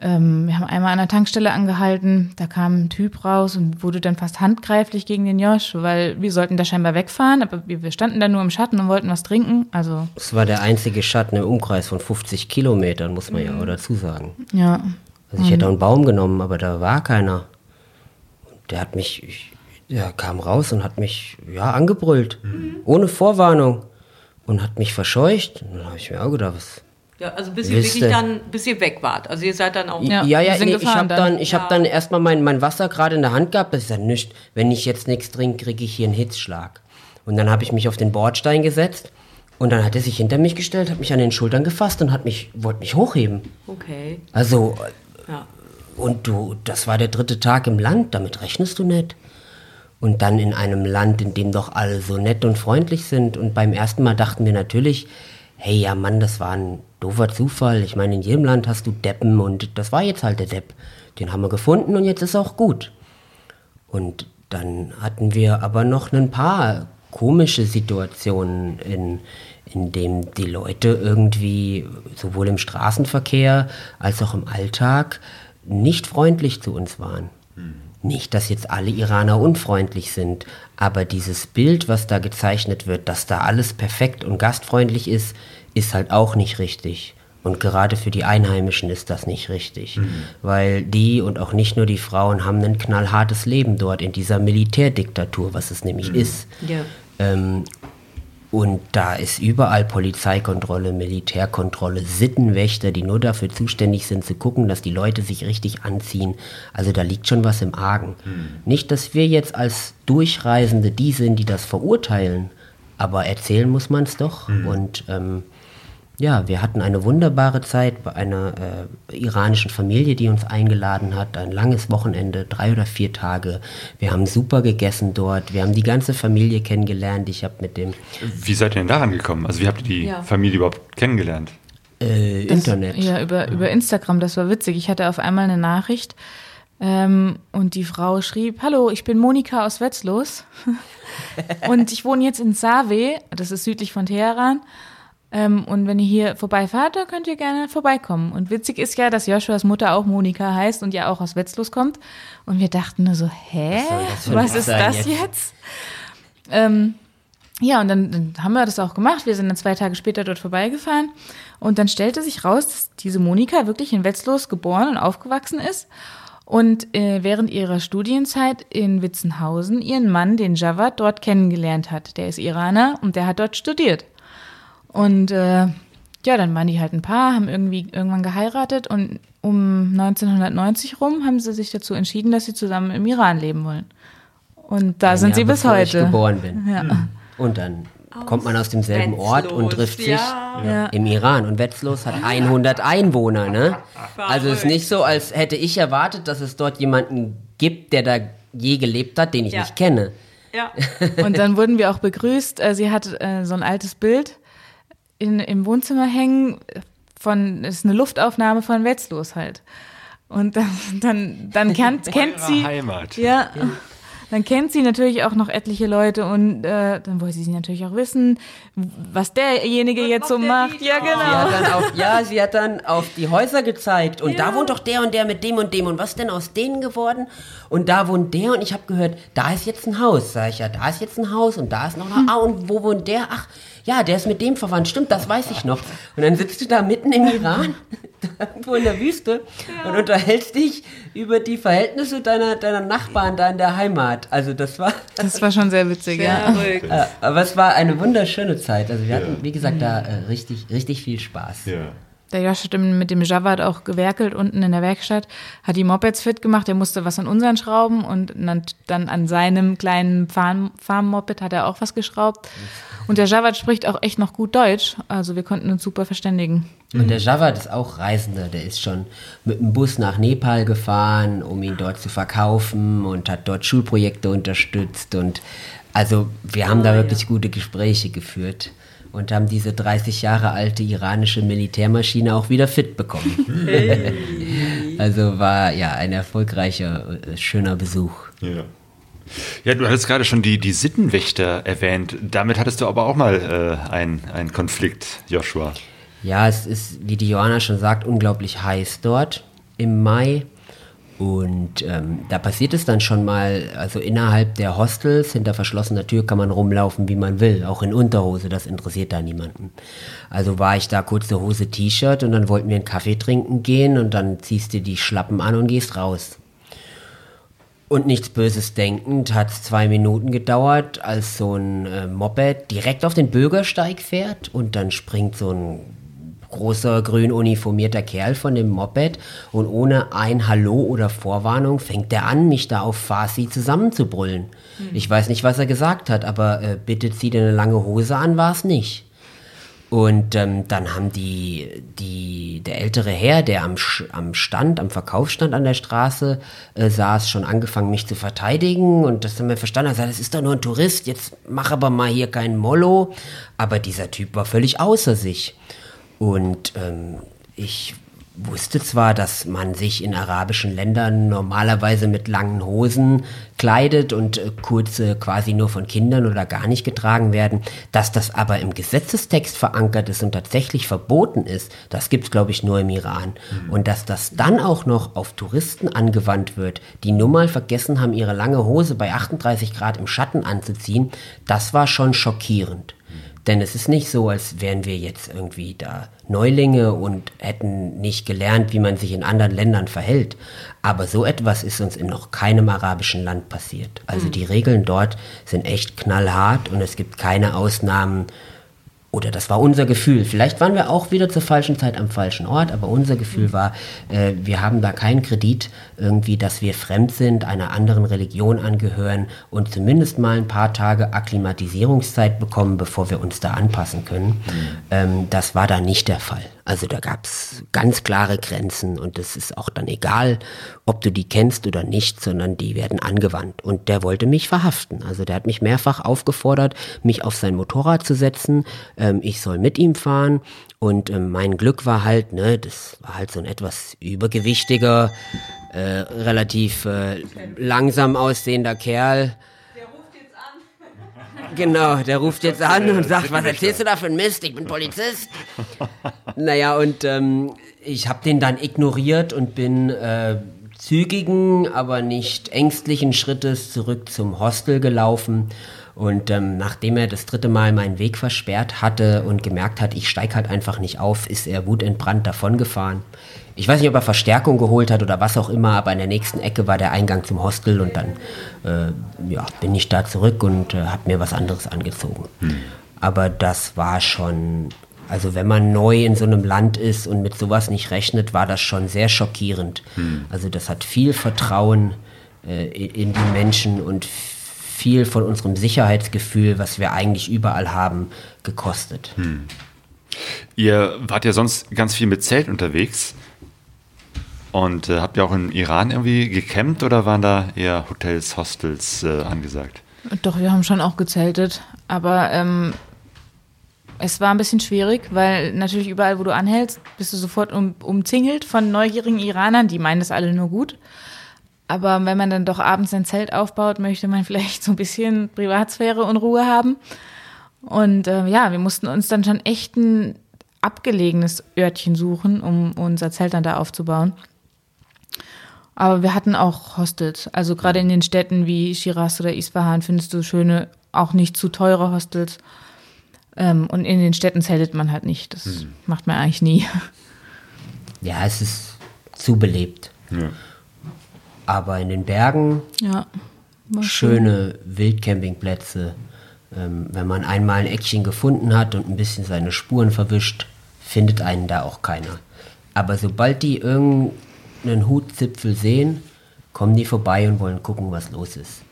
Ähm, wir haben einmal an der Tankstelle angehalten, da kam ein Typ raus und wurde dann fast handgreiflich gegen den Josh, weil wir sollten da scheinbar wegfahren, aber wir, wir standen da nur im Schatten und wollten was trinken. Also, Es war der einzige Schatten im Umkreis von 50 Kilometern, muss man ja auch dazu sagen. ja. Also ich hätte auch einen Baum genommen, aber da war keiner. Und der hat mich, ich- der kam raus und hat mich, ja, angebrüllt. Ohne Vorwarnung. Und hat mich verscheucht. Und dann habe ich mir auch gedacht, was, Ja, also bis ihr wirklich dann, bis ihr weg wart. Also ihr seid dann auch. Ja. Ja, ja, nee, ich habe dann. dann, ich hab dann erstmal mein, mein Wasser gerade in der Hand gehabt. Das ist ja nichts. Wenn ich jetzt nichts trinke, kriege ich hier einen Hitzschlag. Und dann habe ich mich auf den Bordstein gesetzt. Und dann hat er sich hinter mich gestellt, hat mich an den Schultern gefasst und hat mich, wollte mich hochheben. Okay. Also, Ja. und du, das war der dritte Tag im Land, damit rechnest du nicht. Und dann in einem Land, in dem doch alle so nett und freundlich sind. Und beim ersten Mal dachten wir natürlich, hey, ja Mann, das war ein doofer Zufall. Ich meine, in jedem Land hast du Deppen und das war jetzt halt der Depp. Den haben wir gefunden und jetzt ist auch gut. Und dann hatten wir aber noch ein paar komische Situationen, in, in denen die Leute irgendwie sowohl im Straßenverkehr als auch im Alltag nicht freundlich zu uns waren. Nicht, dass jetzt alle Iraner unfreundlich sind, aber dieses Bild, was da gezeichnet wird, dass da alles perfekt und gastfreundlich ist, ist halt auch nicht richtig. Und gerade für die Einheimischen ist das nicht richtig, weil die und auch nicht nur die Frauen haben ein knallhartes Leben dort in dieser Militärdiktatur, was es nämlich ist. Ja. Ähm, und da ist überall Polizeikontrolle, Militärkontrolle, Sittenwächter, die nur dafür zuständig sind, zu gucken, dass die Leute sich richtig anziehen. Also da liegt schon was im Argen. Nicht, dass wir jetzt als Durchreisende die sind, die das verurteilen, aber erzählen muss man es doch. Und ähm, ja, wir hatten eine wunderbare Zeit bei einer äh, iranischen Familie, die uns eingeladen hat. Ein langes Wochenende, drei oder vier Tage. Wir haben super gegessen dort. Wir haben die ganze Familie kennengelernt. Ich habe mit dem Wie seid ihr denn daran gekommen? Also wie habt ihr die Ja. Familie überhaupt kennengelernt? äh, Das- Internet. Ja, über, über Instagram, das war witzig. Ich hatte auf einmal eine Nachricht ähm, und die Frau schrieb, hallo, ich bin Monika aus Wetzlos und ich wohne jetzt in Save, das ist südlich von Teheran. Ähm, und wenn ihr hier vorbeifahrt, dann könnt ihr gerne vorbeikommen. Und witzig ist ja, dass Joshuas Mutter auch Monika heißt und ja auch aus Wetzlos kommt. Und wir dachten nur so, hä? Was ein ist das jetzt? jetzt? Ähm, ja, und dann, dann haben wir das auch gemacht. Wir sind dann zwei Tage später dort vorbeigefahren. Und dann stellte sich raus, dass diese Monika wirklich in Wetzlos geboren und aufgewachsen ist. Und äh, während ihrer Studienzeit in Witzenhausen ihren Mann, den Javad, dort kennengelernt hat. Der ist Iraner und der hat dort studiert. Und äh, ja, dann waren die halt ein Paar, haben irgendwie irgendwann geheiratet und um 1990 rum haben sie sich dazu entschieden, dass sie zusammen im Iran leben wollen. Und da Ein sind Jahr sie bis bevor Ich heute. geboren bin. Ja. Und dann kommt man aus demselben Ort und Wetzlos, trifft sich ja. Ja. im Iran. Und Wetzlos hat 100 Einwohner, ne? Also es ist nicht so, als hätte ich erwartet, dass es dort jemanden gibt, der da je gelebt hat, den ich Ja. nicht kenne. Ja. Und dann wurden wir auch begrüßt. Äh, Sie hat äh, so ein altes Bild in, im Wohnzimmer hängen von, das ist eine Luftaufnahme von Wetzlos halt. Und dann, dann, dann kennt, kennt sie. Heimat. Ja. Dann kennt sie natürlich auch noch etliche Leute und äh, dann wollte sie natürlich auch wissen, was derjenige jetzt so macht Ja, Dieter? Sie genau. hat dann auf, ja, sie hat dann auf die Häuser gezeigt und da wohnt doch der und der mit dem und dem und was denn aus denen geworden? Und da wohnt der und ich habe gehört, da ist jetzt ein Haus. Sag ich ja, da ist jetzt ein Haus und da ist noch ein Ah, und wo wohnt der? Ach, ja, der ist mit dem verwandt. Stimmt, das weiß ich noch. Und dann sitzt du da mitten im Iran, da irgendwo in der Wüste und unterhältst dich über die Verhältnisse deiner, deiner Nachbarn da in der Heimat. Also das war Das war schon sehr witzig, ja. Verrückt. aber es war eine wunderschöne Zeit. Also wir hatten, wie gesagt, da äh, richtig, richtig viel Spaß. Ja. Der Josh hat mit dem Javad auch gewerkelt unten in der Werkstatt, hat die Mopeds fit gemacht, er musste was an unseren schrauben und dann, dann an seinem kleinen Farm- Farm-Moped hat er auch was geschraubt. Und der Javad spricht auch echt noch gut Deutsch, also wir konnten uns super verständigen. Und der Javad ist auch Reisender, der ist schon mit dem Bus nach Nepal gefahren, um ihn dort zu verkaufen und hat dort Schulprojekte unterstützt. Und also wir haben da wirklich gute Gespräche geführt und haben diese 30 Jahre alte iranische Militärmaschine auch wieder fit bekommen. also war ja ein erfolgreicher, äh, schöner Besuch. Ja. Ja, du hattest gerade schon die, die Sittenwächter erwähnt. Damit hattest du aber auch mal äh, einen Konflikt, Joshua. Ja, es ist, wie die Johanna schon sagt, unglaublich heiß dort im Mai. Und ähm, da passiert es dann schon mal, also innerhalb der Hostels, hinter verschlossener Tür kann man rumlaufen, wie man will, auch in Unterhose, das interessiert da niemanden. Also war ich da kurze Hose, T-Shirt und dann wollten wir einen Kaffee trinken gehen und dann ziehst du die Schlappen an und gehst raus. Und nichts Böses denkend hat es zwei Minuten gedauert, als so ein äh, Moped direkt auf den Bürgersteig fährt und dann springt so ein großer grün uniformierter Kerl von dem Moped und ohne ein Hallo oder Vorwarnung fängt er an, mich da auf Farsi zusammenzubrüllen. Ich weiß nicht, was er gesagt hat, aber äh, bitte zieh dir eine lange Hose an, war es nicht. Und ähm, dann haben die, die, der ältere Herr, der am, am Stand, am Verkaufsstand an der Straße äh, saß, schon angefangen, mich zu verteidigen. Und das haben wir verstanden. Er gesagt, das ist doch nur ein Tourist, jetzt mach aber mal hier keinen Mollo. Aber dieser Typ war völlig außer sich. Und ähm, ich wusste zwar, dass man sich in arabischen Ländern normalerweise mit langen Hosen kleidet und äh, kurze quasi nur von Kindern oder gar nicht getragen werden, dass das aber im Gesetzestext verankert ist und tatsächlich verboten ist, das gibt's glaube ich nur im Iran. Und dass das dann auch noch auf Touristen angewandt wird, die nur mal vergessen haben, ihre lange Hose bei 38 Grad im Schatten anzuziehen, das war schon schockierend. Denn es ist nicht so, als wären wir jetzt irgendwie da Neulinge und hätten nicht gelernt, wie man sich in anderen Ländern verhält. Aber so etwas ist uns in noch keinem arabischen Land passiert. Also die Regeln dort sind echt knallhart und es gibt keine Ausnahmen. Oder das war unser Gefühl. Vielleicht waren wir auch wieder zur falschen Zeit am falschen Ort, aber unser Gefühl war, äh, wir haben da keinen Kredit irgendwie, dass wir fremd sind, einer anderen Religion angehören und zumindest mal ein paar Tage Akklimatisierungszeit bekommen, bevor wir uns da anpassen können. Ähm, das war da nicht der Fall. Also da gab es ganz klare Grenzen und es ist auch dann egal, ob du die kennst oder nicht, sondern die werden angewandt. Und der wollte mich verhaften. Also der hat mich mehrfach aufgefordert, mich auf sein Motorrad zu setzen. Ähm, ich soll mit ihm fahren. Und ähm, mein Glück war halt, ne, das war halt so ein etwas übergewichtiger, äh, relativ äh, langsam aussehender Kerl. Genau, der ruft jetzt an und sagt, was erzählst du da für ein Mist? Ich bin Polizist. naja, und ähm, ich habe den dann ignoriert und bin äh, zügigen, aber nicht ängstlichen Schrittes zurück zum Hostel gelaufen. Und ähm, nachdem er das dritte Mal meinen Weg versperrt hatte und gemerkt hat, ich steig halt einfach nicht auf, ist er wutentbrannt davongefahren. Ich weiß nicht, ob er Verstärkung geholt hat oder was auch immer, aber in der nächsten Ecke war der Eingang zum Hostel und dann äh, ja, bin ich da zurück und äh, habe mir was anderes angezogen. Aber das war schon, also wenn man neu in so einem Land ist und mit sowas nicht rechnet, war das schon sehr schockierend. Also das hat viel Vertrauen äh, in in die Menschen und viel von unserem Sicherheitsgefühl, was wir eigentlich überall haben, gekostet. Ihr wart ja sonst ganz viel mit Zelt unterwegs. Und äh, habt ihr auch im Iran irgendwie gecampt oder waren da eher Hotels, Hostels äh, angesagt? Doch, wir haben schon auch gezeltet. Aber ähm, es war ein bisschen schwierig, weil natürlich überall, wo du anhältst, bist du sofort um, umzingelt von neugierigen Iranern. Die meinen das alle nur gut. Aber wenn man dann doch abends ein Zelt aufbaut, möchte man vielleicht so ein bisschen Privatsphäre und Ruhe haben. Und äh, ja, wir mussten uns dann schon echt ein abgelegenes Örtchen suchen, um unser Zelt dann da aufzubauen. Aber wir hatten auch Hostels. Also gerade in den Städten wie Shiraz oder Isfahan findest du schöne, auch nicht zu teure Hostels. Ähm, und in den Städten zeltet man halt nicht. Das macht man eigentlich nie. Ja, es ist zu belebt. Ja. Aber in den Bergen Ja. schöne Wildcampingplätze. Ähm, wenn man einmal ein Eckchen gefunden hat und ein bisschen seine Spuren verwischt, findet einen da auch keiner. Aber sobald die irgendeinen Hutzipfel sehen, kommen die vorbei und wollen gucken, was los ist.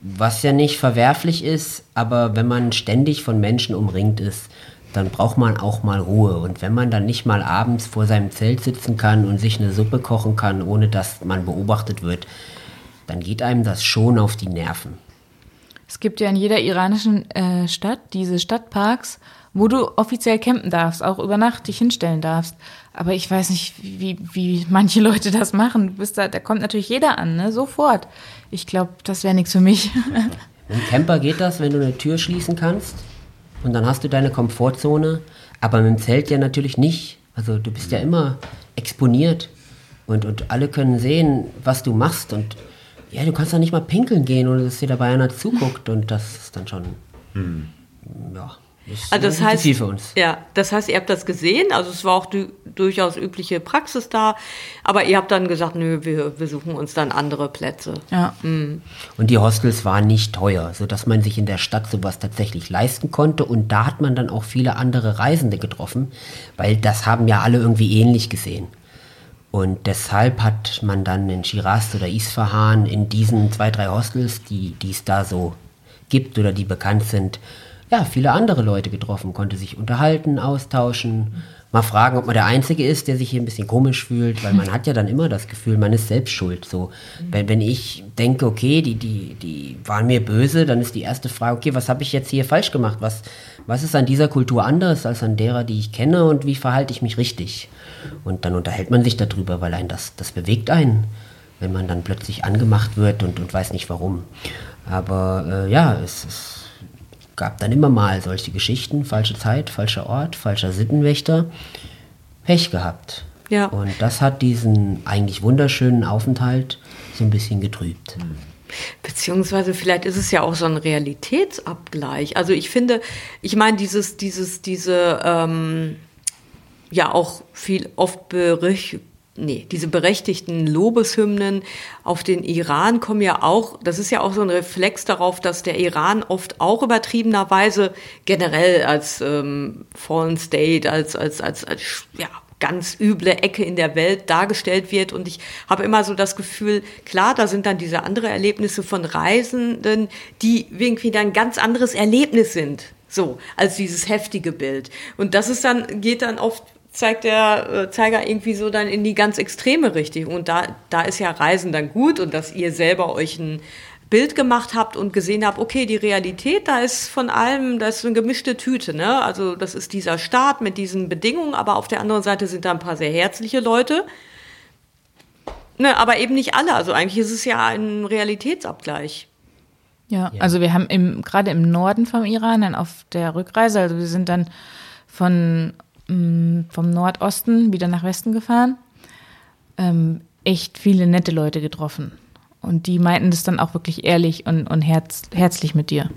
Was ja nicht verwerflich ist, aber wenn man ständig von Menschen umringt ist, dann braucht man auch mal Ruhe. Und wenn man dann nicht mal abends vor seinem Zelt sitzen kann und sich eine Suppe kochen kann, ohne dass man beobachtet wird, dann geht einem das schon auf die Nerven. Es gibt ja in jeder iranischen äh, Stadt diese Stadtparks, wo du offiziell campen darfst, auch über Nacht dich hinstellen darfst. Aber ich weiß nicht, wie, wie manche Leute das machen. Du bist da, da kommt natürlich jeder an, ne? Sofort. Ich glaube, das wäre nichts für mich. Mit dem Camper geht das, wenn du eine Tür schließen kannst und dann hast du deine Komfortzone, aber mit dem Zelt ja natürlich nicht. Also du bist ja immer exponiert und, und alle können sehen, was du machst und ja, du kannst doch nicht mal pinkeln gehen, ohne dass dir dabei einer zuguckt und das ist dann schon, ja, ist Also das heißt, viel für uns. ja, das heißt, ihr habt das gesehen, also es war auch du, durchaus übliche Praxis da, aber ihr habt dann gesagt, nö, wir, wir suchen uns dann andere Plätze. ja. Und die Hostels waren nicht teuer, sodass man sich in der Stadt sowas tatsächlich leisten konnte. Und da hat man dann auch viele andere Reisende getroffen, weil das haben ja alle irgendwie ähnlich gesehen. Und deshalb hat man dann in Shiraz oder Isfahan in diesen zwei, drei Hostels, die, die es da so gibt oder die bekannt sind, ja, viele andere Leute getroffen, konnte sich unterhalten, austauschen, mal fragen, ob man der Einzige ist, der sich hier ein bisschen komisch fühlt, weil man hat ja dann immer das Gefühl, man ist selbst schuld. So, wenn, wenn ich denke, okay, die, die, die waren mir böse, dann ist die erste Frage, okay, was habe ich jetzt hier falsch gemacht? Was, was ist an dieser Kultur anders als an derer, die ich kenne und wie verhalte ich mich richtig? Und dann unterhält man sich darüber, weil ein das, das bewegt einen, wenn man dann plötzlich angemacht wird und, und weiß nicht warum. Aber äh, ja, es, es gab dann immer mal solche Geschichten, falsche Zeit, falscher Ort, falscher Sittenwächter, Pech gehabt. Ja. Und das hat diesen eigentlich wunderschönen Aufenthalt so ein bisschen getrübt. Beziehungsweise vielleicht ist es ja auch so ein Realitätsabgleich. Also ich finde, ich meine, dieses, dieses, diese ähm, ja auch viel oft bericht, nee, diese berechtigten Lobeshymnen auf den Iran kommen ja auch, das ist ja auch so ein Reflex darauf, dass der Iran oft auch übertriebenerweise generell als ähm, Fallen State, als, als, als, als ja, ganz üble Ecke in der Welt dargestellt wird. Und ich habe immer so das Gefühl, klar, da sind dann diese andere Erlebnisse von Reisenden, die irgendwie dann ganz anderes Erlebnis sind. So, als dieses heftige Bild. Und das ist dann, geht dann oft zeigt der äh, Zeiger irgendwie so dann in die ganz extreme Richtung. Und da, da ist ja Reisen dann gut und dass ihr selber euch ein Bild gemacht habt und gesehen habt, okay, die Realität, da ist von allem, das ist eine gemischte Tüte, ne? Also das ist dieser Staat mit diesen Bedingungen, aber auf der anderen Seite sind da ein paar sehr herzliche Leute. Ne, aber eben nicht alle. Also eigentlich ist es ja ein Realitätsabgleich. Ja, also wir haben im, gerade im Norden vom Iran dann auf der Rückreise, also wir sind dann von vom Nordosten wieder nach Westen gefahren, ähm, echt viele nette Leute getroffen. Und die meinten das dann auch wirklich ehrlich und, und herz, herzlich mit dir.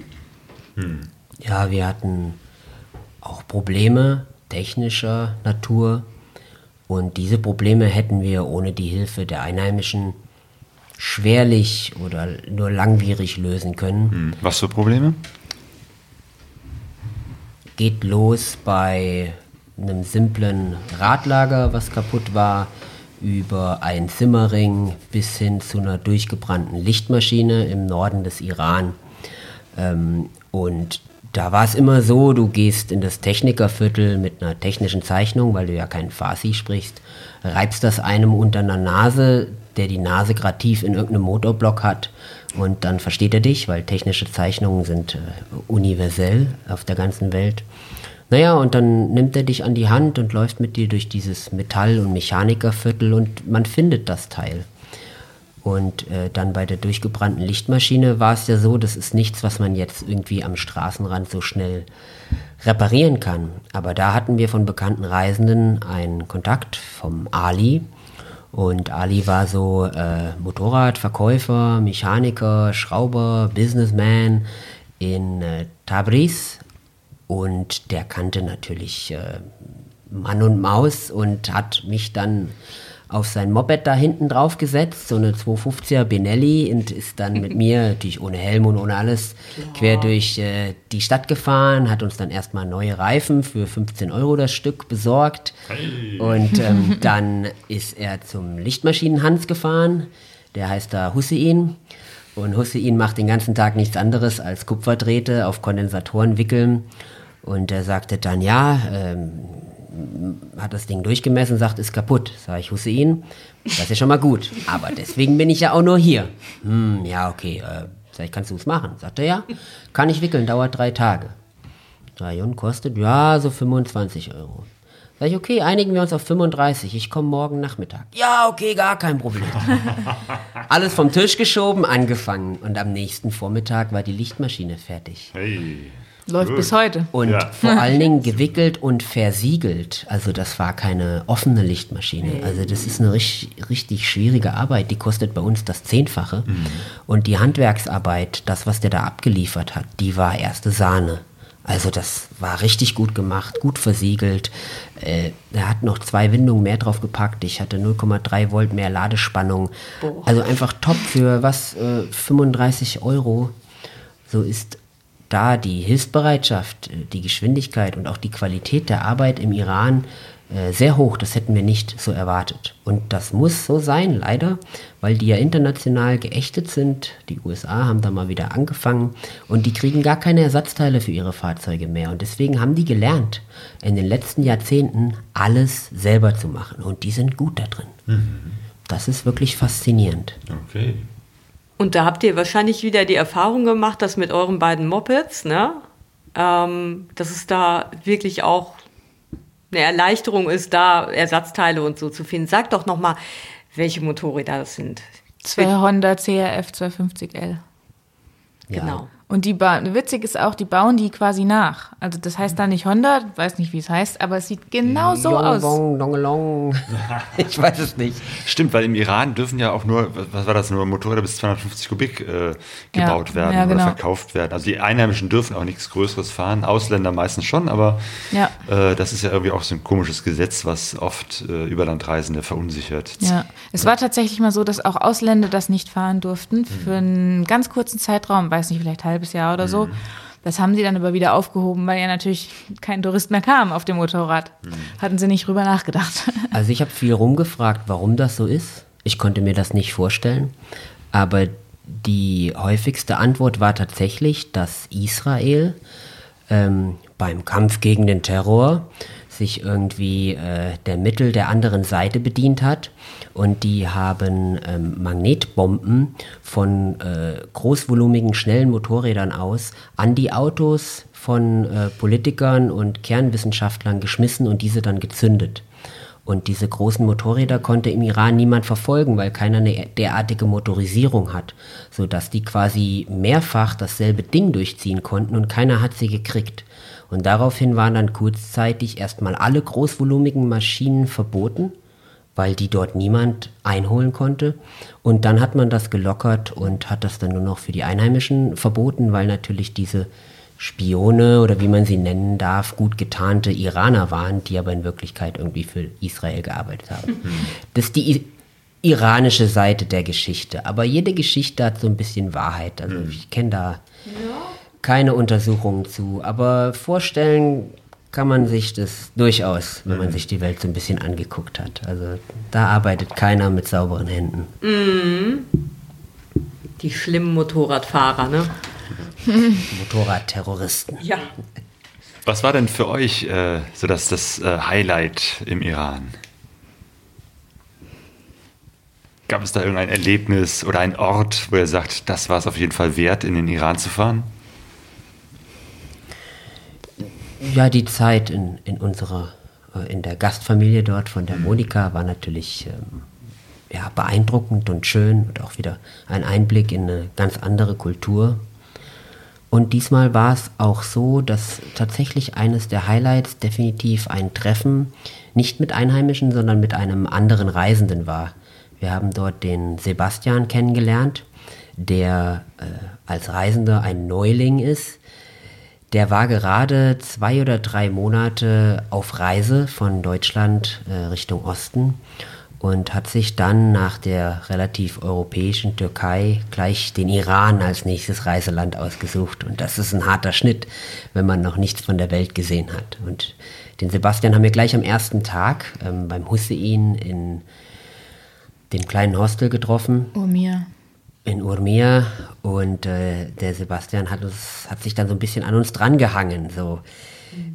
Ja, wir hatten auch Probleme technischer Natur. Und diese Probleme hätten wir ohne die Hilfe der Einheimischen schwerlich oder nur langwierig lösen können. Hm. Was für Probleme? Geht los bei einem simplen Radlager, was kaputt war, über einen Zimmerring bis hin zu einer durchgebrannten Lichtmaschine im Norden des Iran. Ähm, und da war es immer so, du gehst in das Technikerviertel mit einer technischen Zeichnung, weil du ja kein Farsi sprichst, reibst das einem unter einer Nase, der die Nase gerade tief in irgendeinem Motorblock hat und dann versteht er dich, weil technische Zeichnungen sind äh, universell auf der ganzen Welt. Naja, und dann nimmt er dich an die Hand und läuft mit dir durch dieses Metall- und Mechanikerviertel und man findet das Teil. Und äh, dann bei der durchgebrannten Lichtmaschine war es ja so, das ist nichts, was man jetzt irgendwie am Straßenrand so schnell reparieren kann. Aber da hatten wir von bekannten Reisenden einen Kontakt vom Ali. Und Ali war so äh, Motorradverkäufer, Mechaniker, Schrauber, Businessman in äh, Tabriz. Und der kannte natürlich äh, Mann und Maus und hat mich dann auf sein Moped da hinten drauf gesetzt, so eine 250er Benelli und ist dann mit mir, natürlich ohne Helm und ohne alles, quer durch äh, die Stadt gefahren, hat uns dann erstmal neue Reifen für 15 Euro das Stück besorgt. Und ähm, dann ist er zum Lichtmaschinenhans gefahren, der heißt da Hussein. Und Hussein macht den ganzen Tag nichts anderes als Kupferdrähte auf Kondensatoren wickeln und er sagte dann, ja, ähm, hat das Ding durchgemessen, sagt, ist kaputt. Sag ich, Hussein, das ist ja schon mal gut. Aber deswegen bin ich ja auch nur hier. Hm, ja, okay. Äh, sag ich, kannst du es machen? Sagt er, ja. Kann ich wickeln, dauert drei Tage. Drei und kostet, ja, so 25 Euro. Sag ich, okay, einigen wir uns auf 35. Ich komme morgen Nachmittag. Ja, okay, gar kein Problem. Alles vom Tisch geschoben, angefangen. Und am nächsten Vormittag war die Lichtmaschine fertig. Hey. Läuft bis heute. Und Ja. vor allen Dingen gewickelt und versiegelt. Also das war keine offene Lichtmaschine. Also das ist eine richtig, richtig schwierige Arbeit. Die kostet bei uns das Zehnfache. Und die Handwerksarbeit, das, was der da abgeliefert hat, die war erste Sahne. Also das war richtig gut gemacht, gut versiegelt. Äh, er hat noch zwei Windungen mehr drauf gepackt. Ich hatte 0,3 Volt mehr Ladespannung. Also einfach top für was? Äh, 35 Euro. So ist da die Hilfsbereitschaft, äh, die Geschwindigkeit und auch die Qualität der Arbeit im Iran äh, sehr hoch. Das hätten wir nicht so erwartet. Und das muss so sein, leider, weil die ja international geächtet sind. Die USA haben da mal wieder angefangen und die kriegen gar keine Ersatzteile für ihre Fahrzeuge mehr. Und deswegen haben die gelernt, in den letzten Jahrzehnten alles selber zu machen. Und die sind gut da drin. Das ist wirklich faszinierend. Okay. Und da habt ihr wahrscheinlich wieder die Erfahrung gemacht, dass mit euren beiden Mopeds, ne, ähm, dass es da wirklich auch eine Erleichterung ist, da Ersatzteile und so zu finden. Sag doch noch mal, welche Motorräder das sind. Zwei Honda CRF 250L. Ja. Genau. Und die ba witzig ist auch, die bauen die quasi nach. Also das heißt da nicht Honda, weiß nicht, wie es heißt, aber es sieht genau so Long, aus. long, long, long. ich weiß es nicht. Stimmt, weil im Iran dürfen ja auch nur, was war das, nur Motorräder bis 250 Kubik äh, gebaut Ja, werden ja, oder genau. verkauft werden. Also die Einheimischen dürfen auch nichts Größeres fahren, Ausländer meistens schon, aber Ja. äh, das ist ja irgendwie auch so ein komisches Gesetz, was oft äh, Überlandreisende verunsichert. Ja, es war tatsächlich mal so, dass auch Ausländer das nicht fahren durften für einen ganz kurzen Zeitraum, weiß nicht, vielleicht ein halbes Jahr oder so. Das haben sie dann aber wieder aufgehoben, weil ja natürlich kein Tourist mehr kam auf dem Motorrad. Hatten sie nicht drüber nachgedacht. Also ich habe viel rumgefragt, warum das so ist. Ich konnte mir das nicht vorstellen. Aber die häufigste Antwort war tatsächlich, dass Israel ähm, beim Kampf gegen den Terror sich irgendwie äh, der Mittel der anderen Seite bedient hat. Und die haben ähm, Magnetbomben von äh, großvolumigen, schnellen Motorrädern aus an die Autos von äh, Politikern und Kernwissenschaftlern geschmissen und diese dann gezündet. Und diese großen Motorräder konnte im Iran niemand verfolgen, weil keiner eine derartige Motorisierung hat, sodass die quasi mehrfach dasselbe Ding durchziehen konnten und keiner hat sie gekriegt. Und daraufhin waren dann kurzzeitig erstmal alle großvolumigen Maschinen verboten, weil die dort niemand einholen konnte. Und dann hat man das gelockert und hat das dann nur noch für die Einheimischen verboten, weil natürlich diese Spione oder wie man sie nennen darf, gut getarnte Iraner waren, die aber in Wirklichkeit irgendwie für Israel gearbeitet haben. Das ist die iranische Seite der Geschichte. Aber jede Geschichte hat so ein bisschen Wahrheit. Also ich kenne da keine Untersuchungen zu. Aber vorstellen kann man sich das durchaus, wenn man sich die Welt so ein bisschen angeguckt hat. Also da arbeitet keiner mit sauberen Händen. Die schlimmen Motorradfahrer, ne? Motorradterroristen. Ja. Was war denn für euch äh, so das, das äh, Highlight im Iran? Gab es da irgendein Erlebnis oder ein Ort, wo ihr sagt, das war es auf jeden Fall wert, in den Iran zu fahren? Ja, die Zeit in, in unserer, äh, in der Gastfamilie dort von der Monika war natürlich ähm, ja, beeindruckend und schön und auch wieder ein Einblick in eine ganz andere Kultur. Und diesmal war es auch so, dass tatsächlich eines der Highlights definitiv ein Treffen nicht mit Einheimischen, sondern mit einem anderen Reisenden war. Wir haben dort den Sebastian kennengelernt, der äh, als Reisender ein Neuling ist. Der war gerade zwei oder drei Monate auf Reise von Deutschland äh, Richtung Osten und hat sich dann nach der relativ europäischen Türkei gleich den Iran als nächstes Reiseland ausgesucht. Und das ist ein harter Schnitt, wenn man noch nichts von der Welt gesehen hat. Und den Sebastian haben wir gleich am ersten Tag ähm, beim Hussein in dem kleinen Hostel getroffen mir. in Urmia und äh, der Sebastian hat, uns, hat sich dann so ein bisschen an uns drangehangen. So,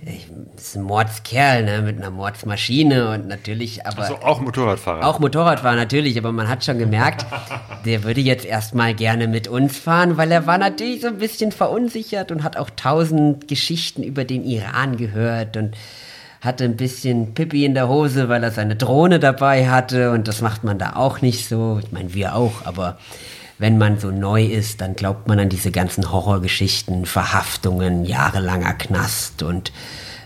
ich, ist ein Mordskerl ne, mit einer Mordsmaschine und natürlich, aber Also auch Motorradfahrer. auch Motorradfahrer natürlich, aber man hat schon gemerkt, der würde jetzt erstmal gerne mit uns fahren, weil er war natürlich so ein bisschen verunsichert und hat auch tausend Geschichten über den Iran gehört und hatte ein bisschen Pippi in der Hose, weil er seine Drohne dabei hatte und das macht man da auch nicht so. Ich meine, wir auch, aber wenn man so neu ist, dann glaubt man an diese ganzen Horrorgeschichten, Verhaftungen, jahrelanger Knast und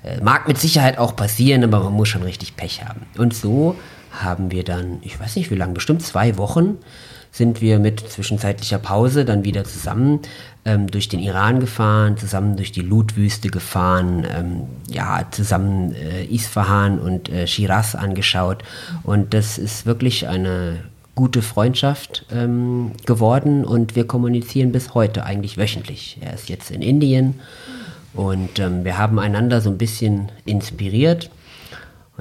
äh, mag mit Sicherheit auch passieren, aber man muss schon richtig Pech haben. Und so haben wir dann, ich weiß nicht wie lange, bestimmt zwei Wochen, sind wir mit zwischenzeitlicher Pause dann wieder zusammen ähm, durch den Iran gefahren, zusammen durch die Lut-Wüste gefahren, ähm, ja, zusammen äh, Isfahan und äh, Shiraz angeschaut. Und das ist wirklich eine gute Freundschaft ähm, geworden und wir kommunizieren bis heute eigentlich wöchentlich. Er ist jetzt in Indien und ähm, wir haben einander so ein bisschen inspiriert.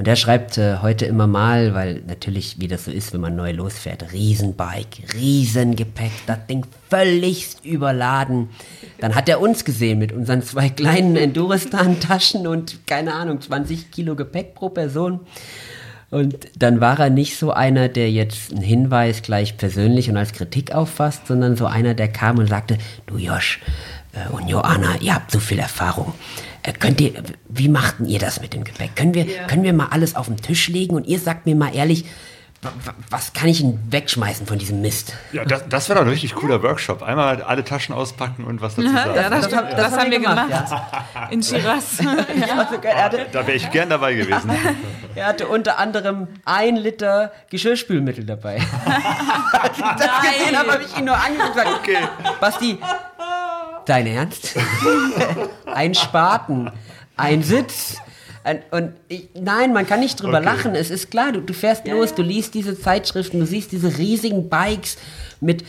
Und er schreibt äh, heute immer mal, weil natürlich, wie das so ist, wenn man neu losfährt, Riesenbike, Riesengepäck, das Ding völlig überladen. Dann hat er uns gesehen mit unseren zwei kleinen Enduristan-Taschen und keine Ahnung, 20 Kilo Gepäck pro Person. Und dann war er nicht so einer, der jetzt einen Hinweis gleich persönlich und als Kritik auffasst, sondern so einer, der kam und sagte, du Josh äh, und Joanna, ihr habt so viel Erfahrung. Äh, könnt ihr, wie machten ihr das mit dem Gepäck? Können wir, können wir mal alles auf den Tisch legen und ihr sagt mir mal ehrlich, wa- wa- was kann ich denn wegschmeißen von diesem Mist? Ja, das, das wäre doch ein richtig cooler Workshop. Einmal alle Taschen auspacken und was dazu sagen. Ja, das, stimmt. das das, haben wir gemacht, gemacht. In Shiraz. Er hatte, Da wäre ich gern dabei gewesen. er hatte unter anderem ein Liter Geschirrspülmittel dabei. Als ich das gesehen habe, habe ich ihn nur angeguckt und gesagt, Okay. Basti, dein Ernst? ein Spaten, ein Sitz. Ein, und ich, nein, man kann nicht drüber Okay. lachen. Es ist klar, du, du fährst los, du liest diese Zeitschriften, du siehst diese riesigen Bikes mit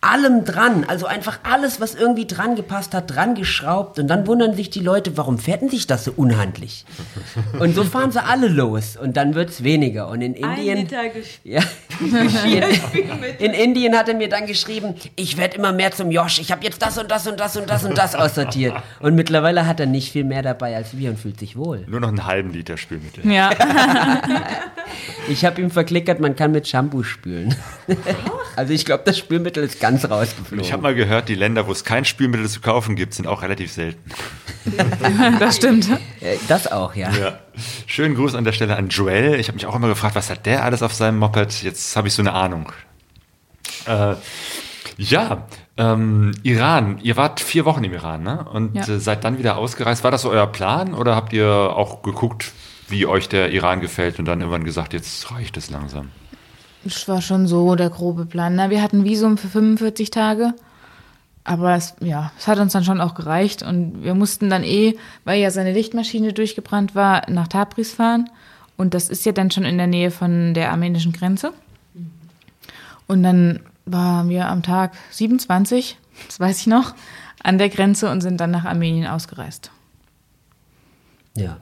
allem dran, also einfach alles, was irgendwie dran gepasst hat, dran geschraubt und dann wundern sich die Leute, warum fährt denn sich das so unhandlich? Und so fahren sie alle los und dann wird's weniger und in Indien... Liter Ja. In, in Indien hat er mir dann geschrieben, ich werde immer mehr zum Josh. Ich habe jetzt das und das und das und das und das aussortiert. Und mittlerweile hat er nicht viel mehr dabei als wir und fühlt sich wohl. Nur noch einen halben Liter Spülmittel. Ja. Ich habe ihm verklickert, man kann mit Shampoo spülen. Also ich glaube, das Spülmittel ist ganz rausgeflogen. Ich habe mal gehört, die Länder, wo es kein Spülmittel zu kaufen gibt, sind auch relativ selten. Das stimmt. Äh, das auch, ja. Ja. Schönen Gruß an der Stelle an Joel. Ich habe mich auch immer gefragt, was hat der alles auf seinem Moped? Jetzt habe ich so eine Ahnung. Äh, ja, ähm, Iran. Ihr wart vier Wochen im Iran, ne? Und Ja. äh, seid dann wieder ausgereist. War das so euer Plan oder habt ihr auch geguckt, wie euch der Iran gefällt und dann irgendwann gesagt, jetzt reicht es langsam? Das war schon so der grobe Plan. Na, wir hatten Visum für 45 Tage. Aber es, ja, es hat uns dann schon auch gereicht. Und wir mussten dann eh, weil ja seine Lichtmaschine durchgebrannt war, nach Tabriz fahren. Und das ist ja dann schon in der Nähe von der armenischen Grenze. Und dann waren wir am Tag 27, das weiß ich noch, an der Grenze und sind dann nach Armenien ausgereist. Ja.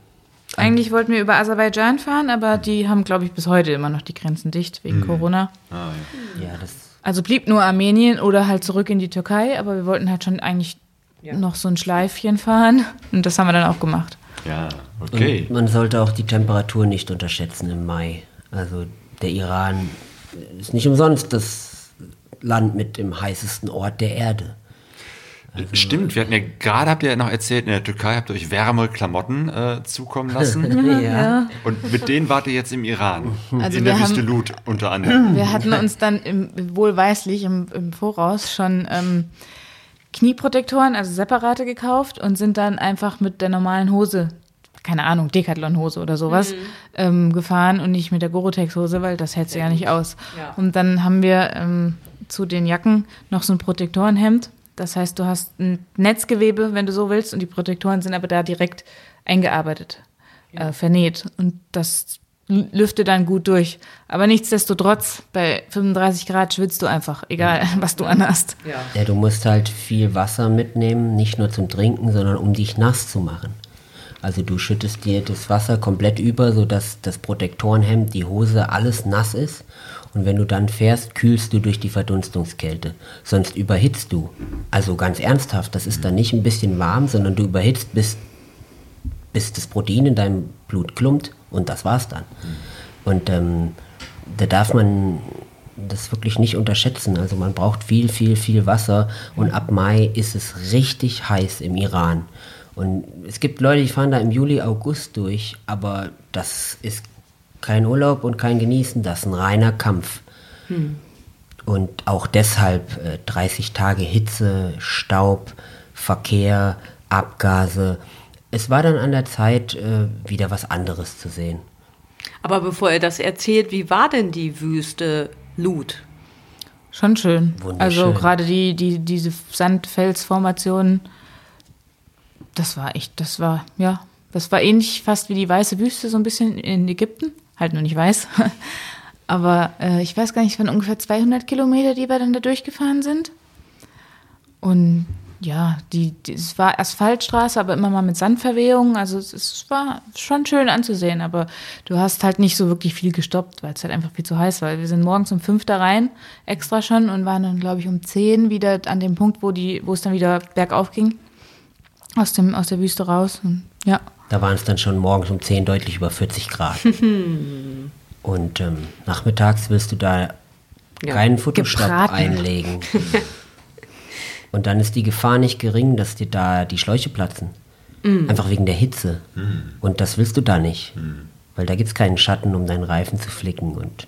Eigentlich wollten wir über Aserbaidschan fahren, aber die haben, glaube ich, bis heute immer noch die Grenzen dicht wegen Corona. Ja, das. Also blieb nur Armenien oder halt zurück in die Türkei, aber wir wollten halt schon eigentlich noch so ein Schleifchen fahren und das haben wir dann auch gemacht. Ja, okay. Und man sollte auch die Temperatur nicht unterschätzen im Mai. Also der Iran ist nicht umsonst das Land mit dem heißesten Ort der Erde. Stimmt, wir hatten ja gerade, habt ihr ja noch erzählt, in der Türkei habt ihr euch wärmere Klamotten äh, zukommen lassen. Ja. Und mit denen wart ihr jetzt im Iran. Also in wir der Wüste Lut unter anderem. Wir hatten uns dann im, wohlweislich im, im Voraus schon ähm, Knieprotektoren, also separate gekauft und sind dann einfach mit der normalen Hose, keine Ahnung, Decathlon-Hose oder sowas, ähm, gefahren und nicht mit der Gorotex-Hose, weil das hältst du ja nicht aus. Ja. Und dann haben wir ähm, zu den Jacken noch so ein Protektorenhemd. Das heißt, du hast ein Netzgewebe, wenn du so willst, und die Protektoren sind aber da direkt eingearbeitet, äh, vernäht. Und das lüftet dann gut durch. Aber nichtsdestotrotz, bei 35 Grad schwitzt du einfach, egal was du anhast. Ja. Ja, du musst halt viel Wasser mitnehmen, nicht nur zum Trinken, sondern um dich nass zu machen. Also du schüttest dir das Wasser komplett über, sodass das Protektorenhemd, die Hose, alles nass ist. Und wenn du dann fährst, kühlst du durch die Verdunstungskälte. Sonst überhitzt du. Also ganz ernsthaft, das ist dann nicht ein bisschen warm, sondern du überhitzt, bis, bis das Protein in deinem Blut klumpt und das war's dann. Und ähm, da darf man das wirklich nicht unterschätzen. Also man braucht viel, viel, viel Wasser und ab Mai ist es richtig heiß im Iran. Und es gibt Leute, die fahren da im Juli, August durch, aber das ist kein Urlaub und kein Genießen, das ist ein reiner Kampf. Und auch deshalb äh, 30 Tage Hitze, Staub, Verkehr, Abgase. Es war dann an der Zeit, äh, wieder was anderes zu sehen. Aber bevor er das erzählt, wie war denn die Wüste Lut? Schon schön. Wunderschön. Also gerade die, die, diese Sandfelsformationen, das war echt, das war, ja, das war ähnlich fast wie die weiße Wüste, so ein bisschen in Ägypten. Halt nur nicht weiß. Aber äh, ich weiß gar nicht, es waren ungefähr 200 Kilometer, die wir dann da durchgefahren sind. Und ja, die, die, es war Asphaltstraße, aber immer mal mit Sandverwehungen. Also es, es war schon schön anzusehen, aber du hast halt nicht so wirklich viel gestoppt, weil es halt einfach viel zu heiß war. Wir sind morgens um fünf da rein, extra schon, und waren dann, glaube ich, um zehn wieder an dem Punkt, wo, die, wo es dann wieder bergauf ging. Aus, dem, aus der Wüste raus. Und, ja. Da waren es dann schon morgens um 10 deutlich über 40 Grad. Und ähm, nachmittags willst du da keinen Fotostopp Gebraten. einlegen. Und dann ist die Gefahr nicht gering, dass dir da die Schläuche platzen. Einfach wegen der Hitze. Und das willst du da nicht. Weil da gibt es keinen Schatten, um deinen Reifen zu flicken. Und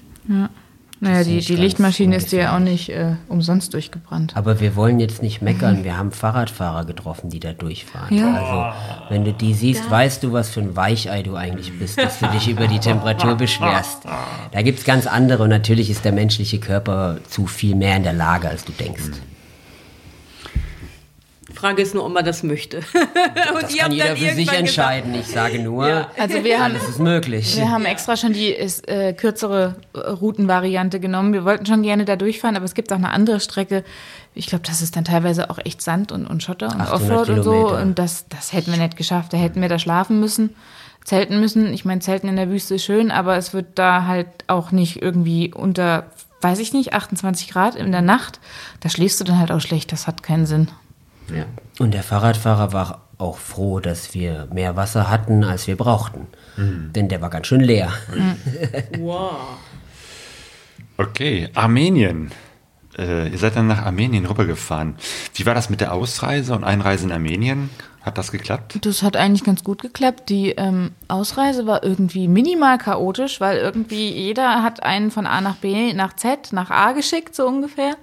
Naja, die, die Lichtmaschine ist dir ja auch nicht äh, umsonst durchgebrannt. Aber wir wollen jetzt nicht meckern. Wir haben Fahrradfahrer getroffen, die da durchfahren. Ja. Also, wenn du die siehst, weißt du, was für ein Weichei du eigentlich bist, dass du dich über die Temperatur beschwerst. Da gibt es ganz andere und natürlich ist der menschliche Körper zu viel mehr in der Lage, als du denkst. Frage ist nur, ob man das möchte. Und Das kann jeder für sich entscheiden. Ich sage nur, Also wir haben, alles ist möglich. wir haben extra schon die ist, äh, kürzere äh, Routenvariante genommen. Wir wollten schon gerne da durchfahren, aber es gibt auch eine andere Strecke. Ich glaube, das ist dann teilweise auch echt Sand und, und Schotter und 800 Offroad und so. Kilometer. Und das, das hätten wir nicht geschafft. Da hätten wir da schlafen müssen, zelten müssen. Ich meine, Zelten in der Wüste ist schön, aber es wird da halt auch nicht irgendwie unter, weiß ich nicht, 28 Grad in der Nacht. Da schläfst du dann halt auch schlecht. Das hat keinen Sinn. Ja. Und der Fahrradfahrer war auch froh, dass wir mehr Wasser hatten, als wir brauchten. Denn der war ganz schön leer. Wow. Okay, Armenien. Äh, ihr seid dann nach Armenien rübergefahren. Wie war das mit der Ausreise und Einreise in Armenien? Hat das geklappt? Das hat eigentlich ganz gut geklappt. Die ähm, Ausreise war irgendwie minimal chaotisch, weil irgendwie jeder hat einen von A nach B nach Z nach A geschickt, so ungefähr.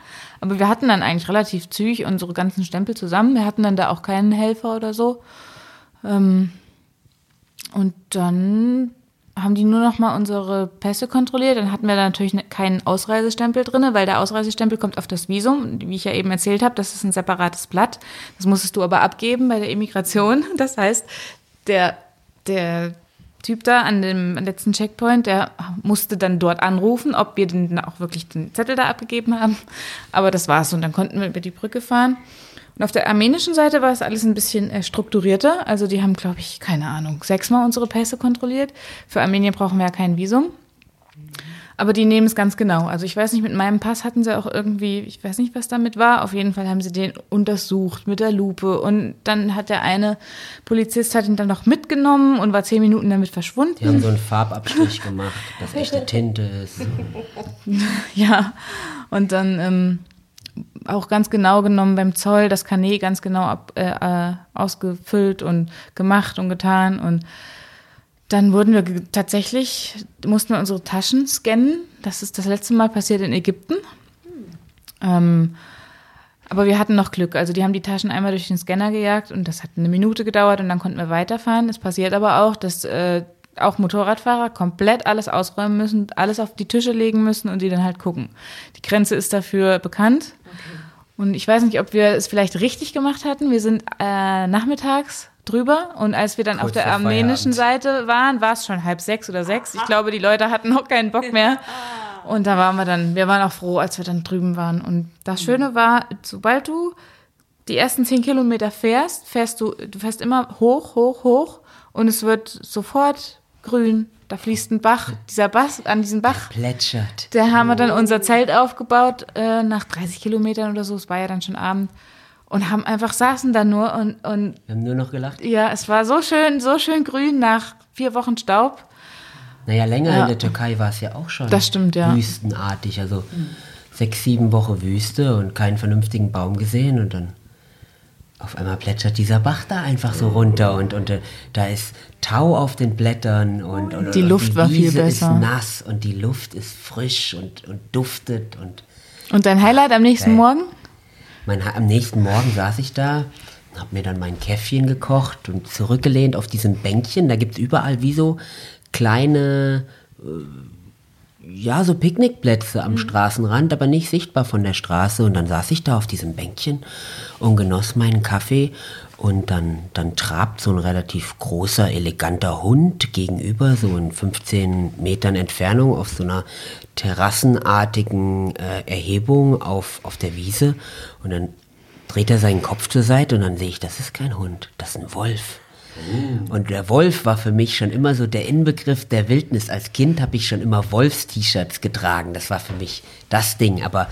Aber wir hatten dann eigentlich relativ zügig unsere ganzen Stempel zusammen. Wir hatten dann da auch keinen Helfer oder so. Ähm, und dann haben die nur noch mal unsere Pässe kontrolliert. Dann hatten wir da natürlich ne- keinen Ausreisestempel drin, weil der Ausreisestempel kommt auf das Visum. Wie ich ja eben erzählt habe, das ist ein separates Blatt. Das musstest du aber abgeben bei der Immigration. Das heißt, der, der Typ da an dem letzten Checkpoint, der musste dann dort anrufen, ob wir denn auch wirklich den Zettel da abgegeben haben. Aber das war's und dann konnten wir über die Brücke fahren. Und auf der armenischen Seite war es alles ein bisschen äh, strukturierter. Also die haben, glaube ich, keine Ahnung, sechsmal unsere Pässe kontrolliert. Für Armenien brauchen wir ja kein Visum. Aber die nehmen es ganz genau. Also ich weiß nicht, mit meinem Pass hatten sie auch irgendwie, ich weiß nicht, was damit war. Auf jeden Fall haben sie den untersucht mit der Lupe. Und dann hat der eine Polizist hat ihn dann noch mitgenommen und war zehn Minuten damit verschwunden. Die haben so einen Farbabstrich gemacht, dass echte Tinte ist. Ja, und dann ähm, auch ganz genau genommen beim Zoll das Kanä ganz genau ab, äh, äh, ausgefüllt und gemacht und getan. Und dann wurden wir tatsächlich, mussten wir unsere Taschen scannen. Das ist das letzte Mal passiert in Ägypten. Ähm, aber wir hatten noch Glück. Also die haben die Taschen einmal durch den Scanner gejagt und das hat eine Minute gedauert und dann konnten wir weiterfahren. Es passiert aber auch, dass äh, auch Motorradfahrer komplett alles ausräumen müssen, alles auf die Tische legen müssen und die dann halt gucken. Die Grenze ist dafür bekannt. Und ich weiß nicht, ob wir es vielleicht richtig gemacht hatten. Wir sind äh, nachmittags drüber und als wir dann Kurz auf der armenischen. Seite waren, war es schon halb sechs oder sechs. Ich glaube, die Leute hatten noch keinen Bock mehr. Und da waren wir dann, wir waren auch froh, als wir dann drüben waren. Und das Schöne war, sobald du die ersten zehn Kilometer fährst, fährst du, du fährst immer hoch, hoch, hoch und es wird sofort grün. Da fließt ein Bach, dieser Bach, an diesem Bach. Plätschert. Da haben wir dann unser Zelt aufgebaut, äh, nach 30 Kilometern oder so, es war ja dann schon Abend. Und haben einfach saßen da nur und, und Wir haben nur noch gelacht. ja, es war so schön, so schön grün nach vier Wochen Staub. Naja, länger Ja. in der Türkei war es ja auch schon. Das stimmt, ja. Wüstenartig. Also sechs, sieben Wochen Wüste und keinen vernünftigen Baum gesehen und dann auf einmal plätschert dieser Bach da einfach so runter und, und äh, da ist Tau auf den Blättern und, und Die und Luft die war viel Wiese besser. ist nass und die Luft ist frisch und, und duftet und Und dein Highlight am nächsten Geil. Morgen? Mein, am nächsten Morgen saß ich da, habe mir dann mein Käffchen gekocht und zurückgelehnt auf diesem Bänkchen. Da gibt es überall wie so kleine, äh, ja, so Picknickplätze am Straßenrand, aber nicht sichtbar von der Straße. Und dann saß ich da auf diesem Bänkchen und genoss meinen Kaffee. Und dann, dann trabt so ein relativ großer, eleganter Hund gegenüber, so in 15 Metern Entfernung auf so einer terrassenartigen äh, Erhebung auf, auf der Wiese. Und dann dreht er seinen Kopf zur Seite und dann sehe ich, das ist kein Hund, das ist ein Wolf. Und der Wolf war für mich schon immer so der Inbegriff der Wildnis. Als Kind habe ich schon immer Wolfs-T-Shirts getragen. Das war für mich das Ding. Aber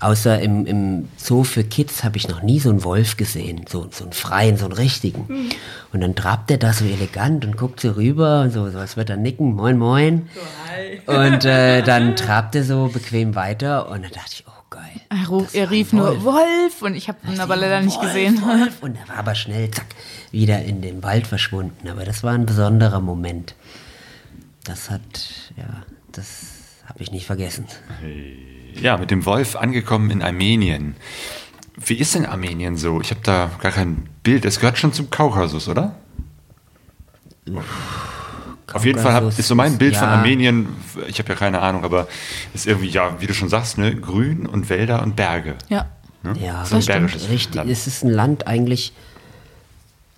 außer im, im Zoo für Kids habe ich noch nie so einen Wolf gesehen. So, so einen freien, so einen richtigen. Und dann trabt er da so elegant und guckt so rüber und so, so als würde er nicken. Moin, moin. Und äh, dann trabt er so bequem weiter. Und dann dachte ich, oh geil. Er, ruf, er rief nur Wolf. Wolf und ich habe ihn aber leider nicht Wolf, gesehen. Wolf. Und er war aber schnell, zack, wieder in den Wald verschwunden. Aber das war ein besonderer Moment. Das hat, ja, das habe ich nicht vergessen. Ja, mit dem Wolf angekommen in Armenien. Wie ist denn Armenien so? Ich habe da gar kein Bild. Es gehört schon zum Kaukasus, oder? Auf jeden Fall hab, ist so mein Bild von ja. Armenien, ich habe ja keine Ahnung, aber ist irgendwie, ja, wie du schon sagst, ne, grün und Wälder und Berge. Ja. Ne? Ja, so ein das stimmt. bergisches Richtig, Land. es ist ein Land eigentlich.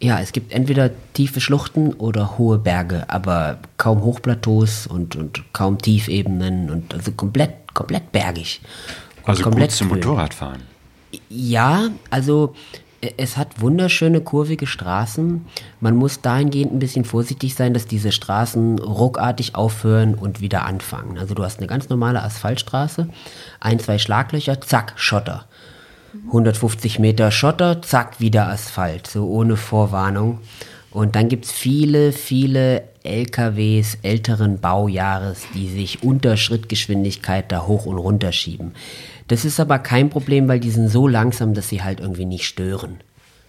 Ja, es gibt entweder tiefe Schluchten oder hohe Berge, aber kaum Hochplateaus und, und kaum Tiefebenen und also komplett, komplett bergig. Und Also gut komplett zum grün. Motorradfahren. Ja, also es hat wunderschöne kurvige Straßen. Man muss dahingehend ein bisschen vorsichtig sein, dass diese Straßen ruckartig aufhören und wieder anfangen. Also du hast eine ganz normale Asphaltstraße, ein, zwei Schlaglöcher, zack, Schotter. 150 Meter Schotter, zack, wieder Asphalt, so ohne Vorwarnung. Und dann gibt es viele, viele LKWs älteren Baujahres, die sich unter Schrittgeschwindigkeit da hoch und runter schieben. Das ist aber kein Problem, weil die sind so langsam, dass sie halt irgendwie nicht stören.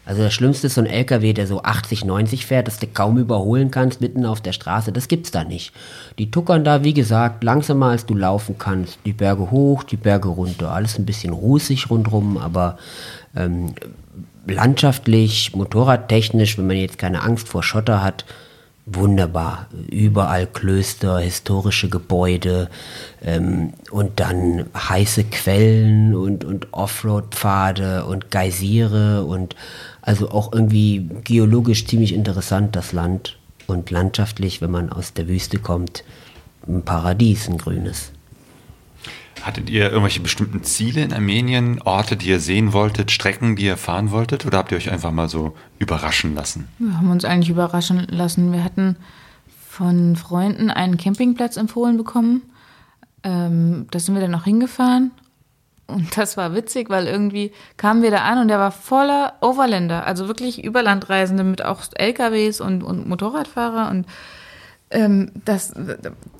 Also das Schlimmste ist so ein LKW, der so 80, 90 fährt, dass du kaum überholen kannst mitten auf der Straße. Das gibt's da nicht. Die tuckern da, wie gesagt, langsamer als du laufen kannst. Die Berge hoch, die Berge runter. Alles ein bisschen rußig rundrum, aber ähm, landschaftlich, motorradtechnisch, wenn man jetzt keine Angst vor Schotter hat, wunderbar. Überall Klöster, historische Gebäude ähm, und dann heiße Quellen und, und Offroad-Pfade und Geysire und also auch irgendwie geologisch ziemlich interessant das Land und landschaftlich, wenn man aus der Wüste kommt, ein Paradies, ein grünes. Hattet ihr irgendwelche bestimmten Ziele in Armenien, Orte, die ihr sehen wolltet, Strecken, die ihr fahren wolltet? Oder habt ihr euch einfach mal so überraschen lassen? Wir haben uns eigentlich überraschen lassen. Wir hatten von Freunden einen Campingplatz empfohlen bekommen. Ähm, da sind wir dann noch hingefahren. Und das war witzig, weil irgendwie kamen wir da an und der war voller Overländer, also wirklich Überlandreisende mit auch LKWs und, und Motorradfahrer. Und ähm, das,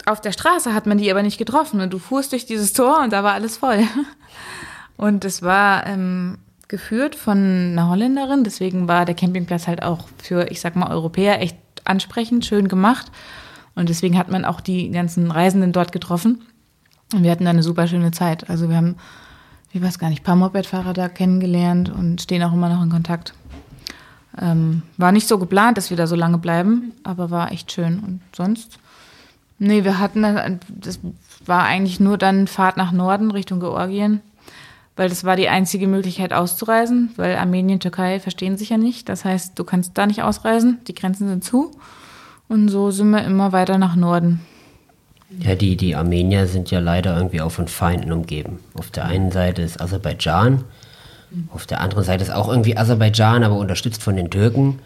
auf der Straße hat man die aber nicht getroffen. Und du fuhrst durch dieses Tor und da war alles voll. Und es war ähm, geführt von einer Holländerin, deswegen war der Campingplatz halt auch für, ich sag mal, Europäer echt ansprechend, schön gemacht. Und deswegen hat man auch die ganzen Reisenden dort getroffen. Und wir hatten da eine super schöne Zeit. Also wir haben, ich weiß gar nicht, ein paar Mopedfahrer da kennengelernt und stehen auch immer noch in Kontakt. Ähm, war nicht so geplant, dass wir da so lange bleiben, aber war echt schön. Und sonst, nee, wir hatten, dann- das war eigentlich nur dann Fahrt nach Norden Richtung Georgien, weil das war die einzige Möglichkeit auszureisen, weil Armenien, Türkei verstehen sich ja nicht. Das heißt, du kannst da nicht ausreisen, die Grenzen sind zu. Und so sind wir immer weiter nach Norden. Ja, die, die Armenier sind ja leider irgendwie auch von Feinden umgeben. Auf der einen Seite ist Aserbaidschan, auf der anderen Seite ist auch irgendwie Aserbaidschan, aber unterstützt von den Türken.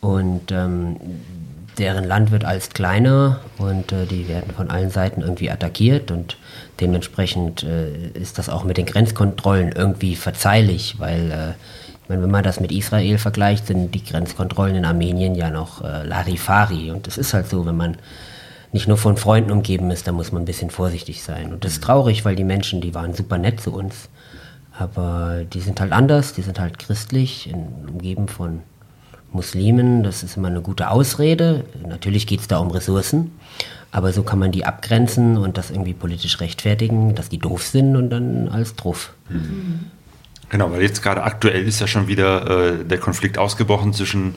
Und ähm, deren Land wird als kleiner und äh, die werden von allen Seiten irgendwie attackiert und dementsprechend äh, ist das auch mit den Grenzkontrollen irgendwie verzeihlich, weil äh, wenn man das mit Israel vergleicht, sind die Grenzkontrollen in Armenien ja noch äh, Larifari und es ist halt so, wenn man nicht nur von Freunden umgeben ist, da muss man ein bisschen vorsichtig sein. Und das ist traurig, weil die Menschen, die waren super nett zu uns. Aber die sind halt anders, die sind halt christlich, in, umgeben von Muslimen. Das ist immer eine gute Ausrede. Natürlich geht es da um Ressourcen. Aber so kann man die abgrenzen und das irgendwie politisch rechtfertigen, dass die doof sind und dann als drauf. Genau, weil jetzt gerade aktuell ist ja schon wieder äh, der Konflikt ausgebrochen zwischen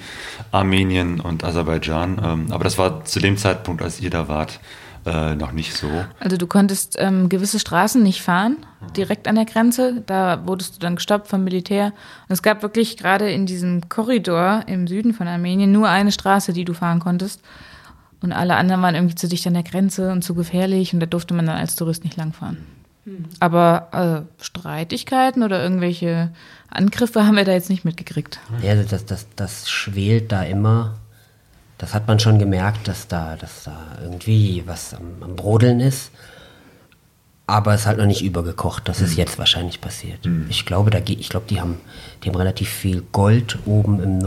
Armenien und Aserbaidschan. Ähm, aber das war zu dem Zeitpunkt, als ihr da wart, äh, noch nicht so. Also du konntest ähm, gewisse Straßen nicht fahren, direkt an der Grenze. Da wurdest du dann gestoppt vom Militär. Und es gab wirklich gerade in diesem Korridor im Süden von Armenien nur eine Straße, die du fahren konntest. Und alle anderen waren irgendwie zu dicht an der Grenze und zu gefährlich und da durfte man dann als Tourist nicht langfahren. Aber äh, Streitigkeiten oder irgendwelche Angriffe haben wir da jetzt nicht mitgekriegt. Ja, also das, das, das schwelt da immer. Das hat man schon gemerkt, dass da, dass da irgendwie was am, am Brodeln ist. Aber es halt noch nicht übergekocht. Das ist jetzt wahrscheinlich passiert. Ich glaube, da ich glaube, die haben, die haben relativ viel Gold oben im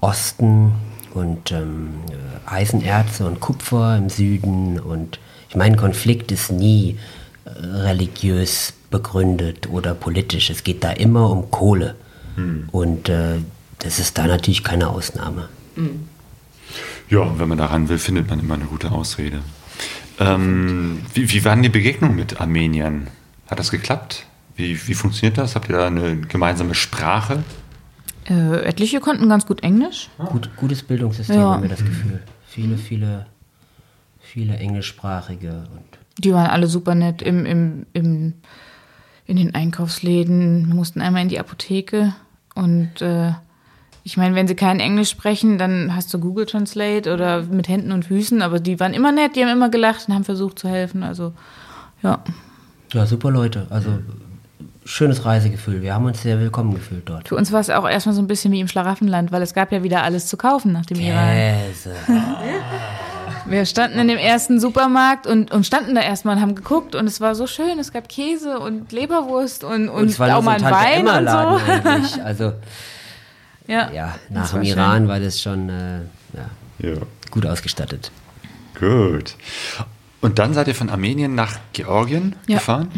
Nordosten und ähm, äh, Eisenerze und Kupfer im Süden. Und ich meine, Konflikt ist nie äh, religiös begründet oder politisch. Es geht da immer um Kohle. Und äh, das ist da natürlich keine Ausnahme. Ja, wenn man daran will, findet man immer eine gute Ausrede. Ähm, wie, wie waren die Begegnungen mit Armeniern? Hat das geklappt? Wie, wie funktioniert das? Habt ihr da eine gemeinsame Sprache? Äh, etliche konnten ganz gut Englisch. Gut, gutes Bildungssystem, Ja. haben wir das Gefühl. Viele, viele, viele englischsprachige und Die waren alle super nett im, im, im, in den Einkaufsläden. Wir mussten einmal in die Apotheke und äh, ich meine, wenn sie kein Englisch sprechen, dann hast du Google Translate oder mit Händen und Füßen, aber die waren immer nett, die haben immer gelacht und haben versucht zu helfen. Also ja, ja, super Leute. Also schönes Reisegefühl. Wir haben uns sehr willkommen gefühlt dort. für uns war es auch erstmal so ein bisschen wie im Schlaraffenland, weil es gab ja wieder alles zu kaufen nach dem Iran. Käse. Wir standen in dem ersten Supermarkt und, und standen da erstmal und haben geguckt und es war so schön. Es gab Käse und Leberwurst und, und, Und auch mal ein Tante Wein und so. eigentlich. Also Ja, ja, nach dem schön. Iran war das schon äh, ja, Ja. gut ausgestattet. Gut. Und dann seid ihr von Armenien nach Georgien Ja. gefahren?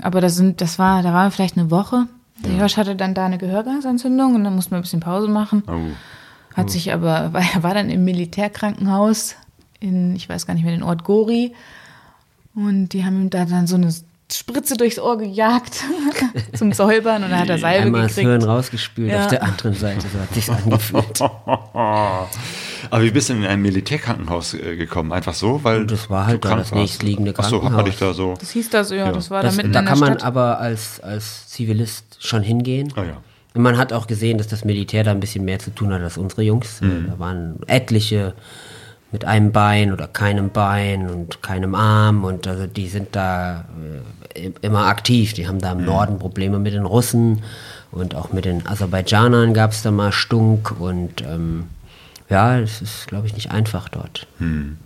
Aber das, sind, das war, da war vielleicht eine Woche. Der Josh hatte dann da eine Gehörgangsentzündung und dann mussten wir ein bisschen Pause machen. Oh. Hat sich aber, weil er war dann im Militärkrankenhaus in, ich weiß gar nicht mehr, den Ort Gori. Und die haben ihm da dann so eine Spritze durchs Ohr gejagt zum Säubern und dann hat er Salbe Einmal das Hirn gekriegt. rausgespült Ja. auf der anderen Seite. So hat sich's angefühlt. Aber wie bist du in ein Militärkrankenhaus äh, gekommen? Einfach so? Weil Das war halt du da das nächstliegende Ach so, hat man Krankenhaus. dich da so. Das hieß das, ja, das war Das, da mitten da in der kann man aber als, als Zivilist schon hingehen. Ah ja. Und man hat auch gesehen, dass das Militär da ein bisschen mehr zu tun hat als unsere Jungs. Mhm. Da waren etliche mit einem Bein oder keinem Bein und keinem Arm und also die sind da äh, immer aktiv. Die haben da im Mhm. Norden Probleme mit den Russen und auch mit den Aserbaidschanern gab es da mal Stunk und ähm, ja, es ist, glaube ich, nicht einfach dort. Mhm.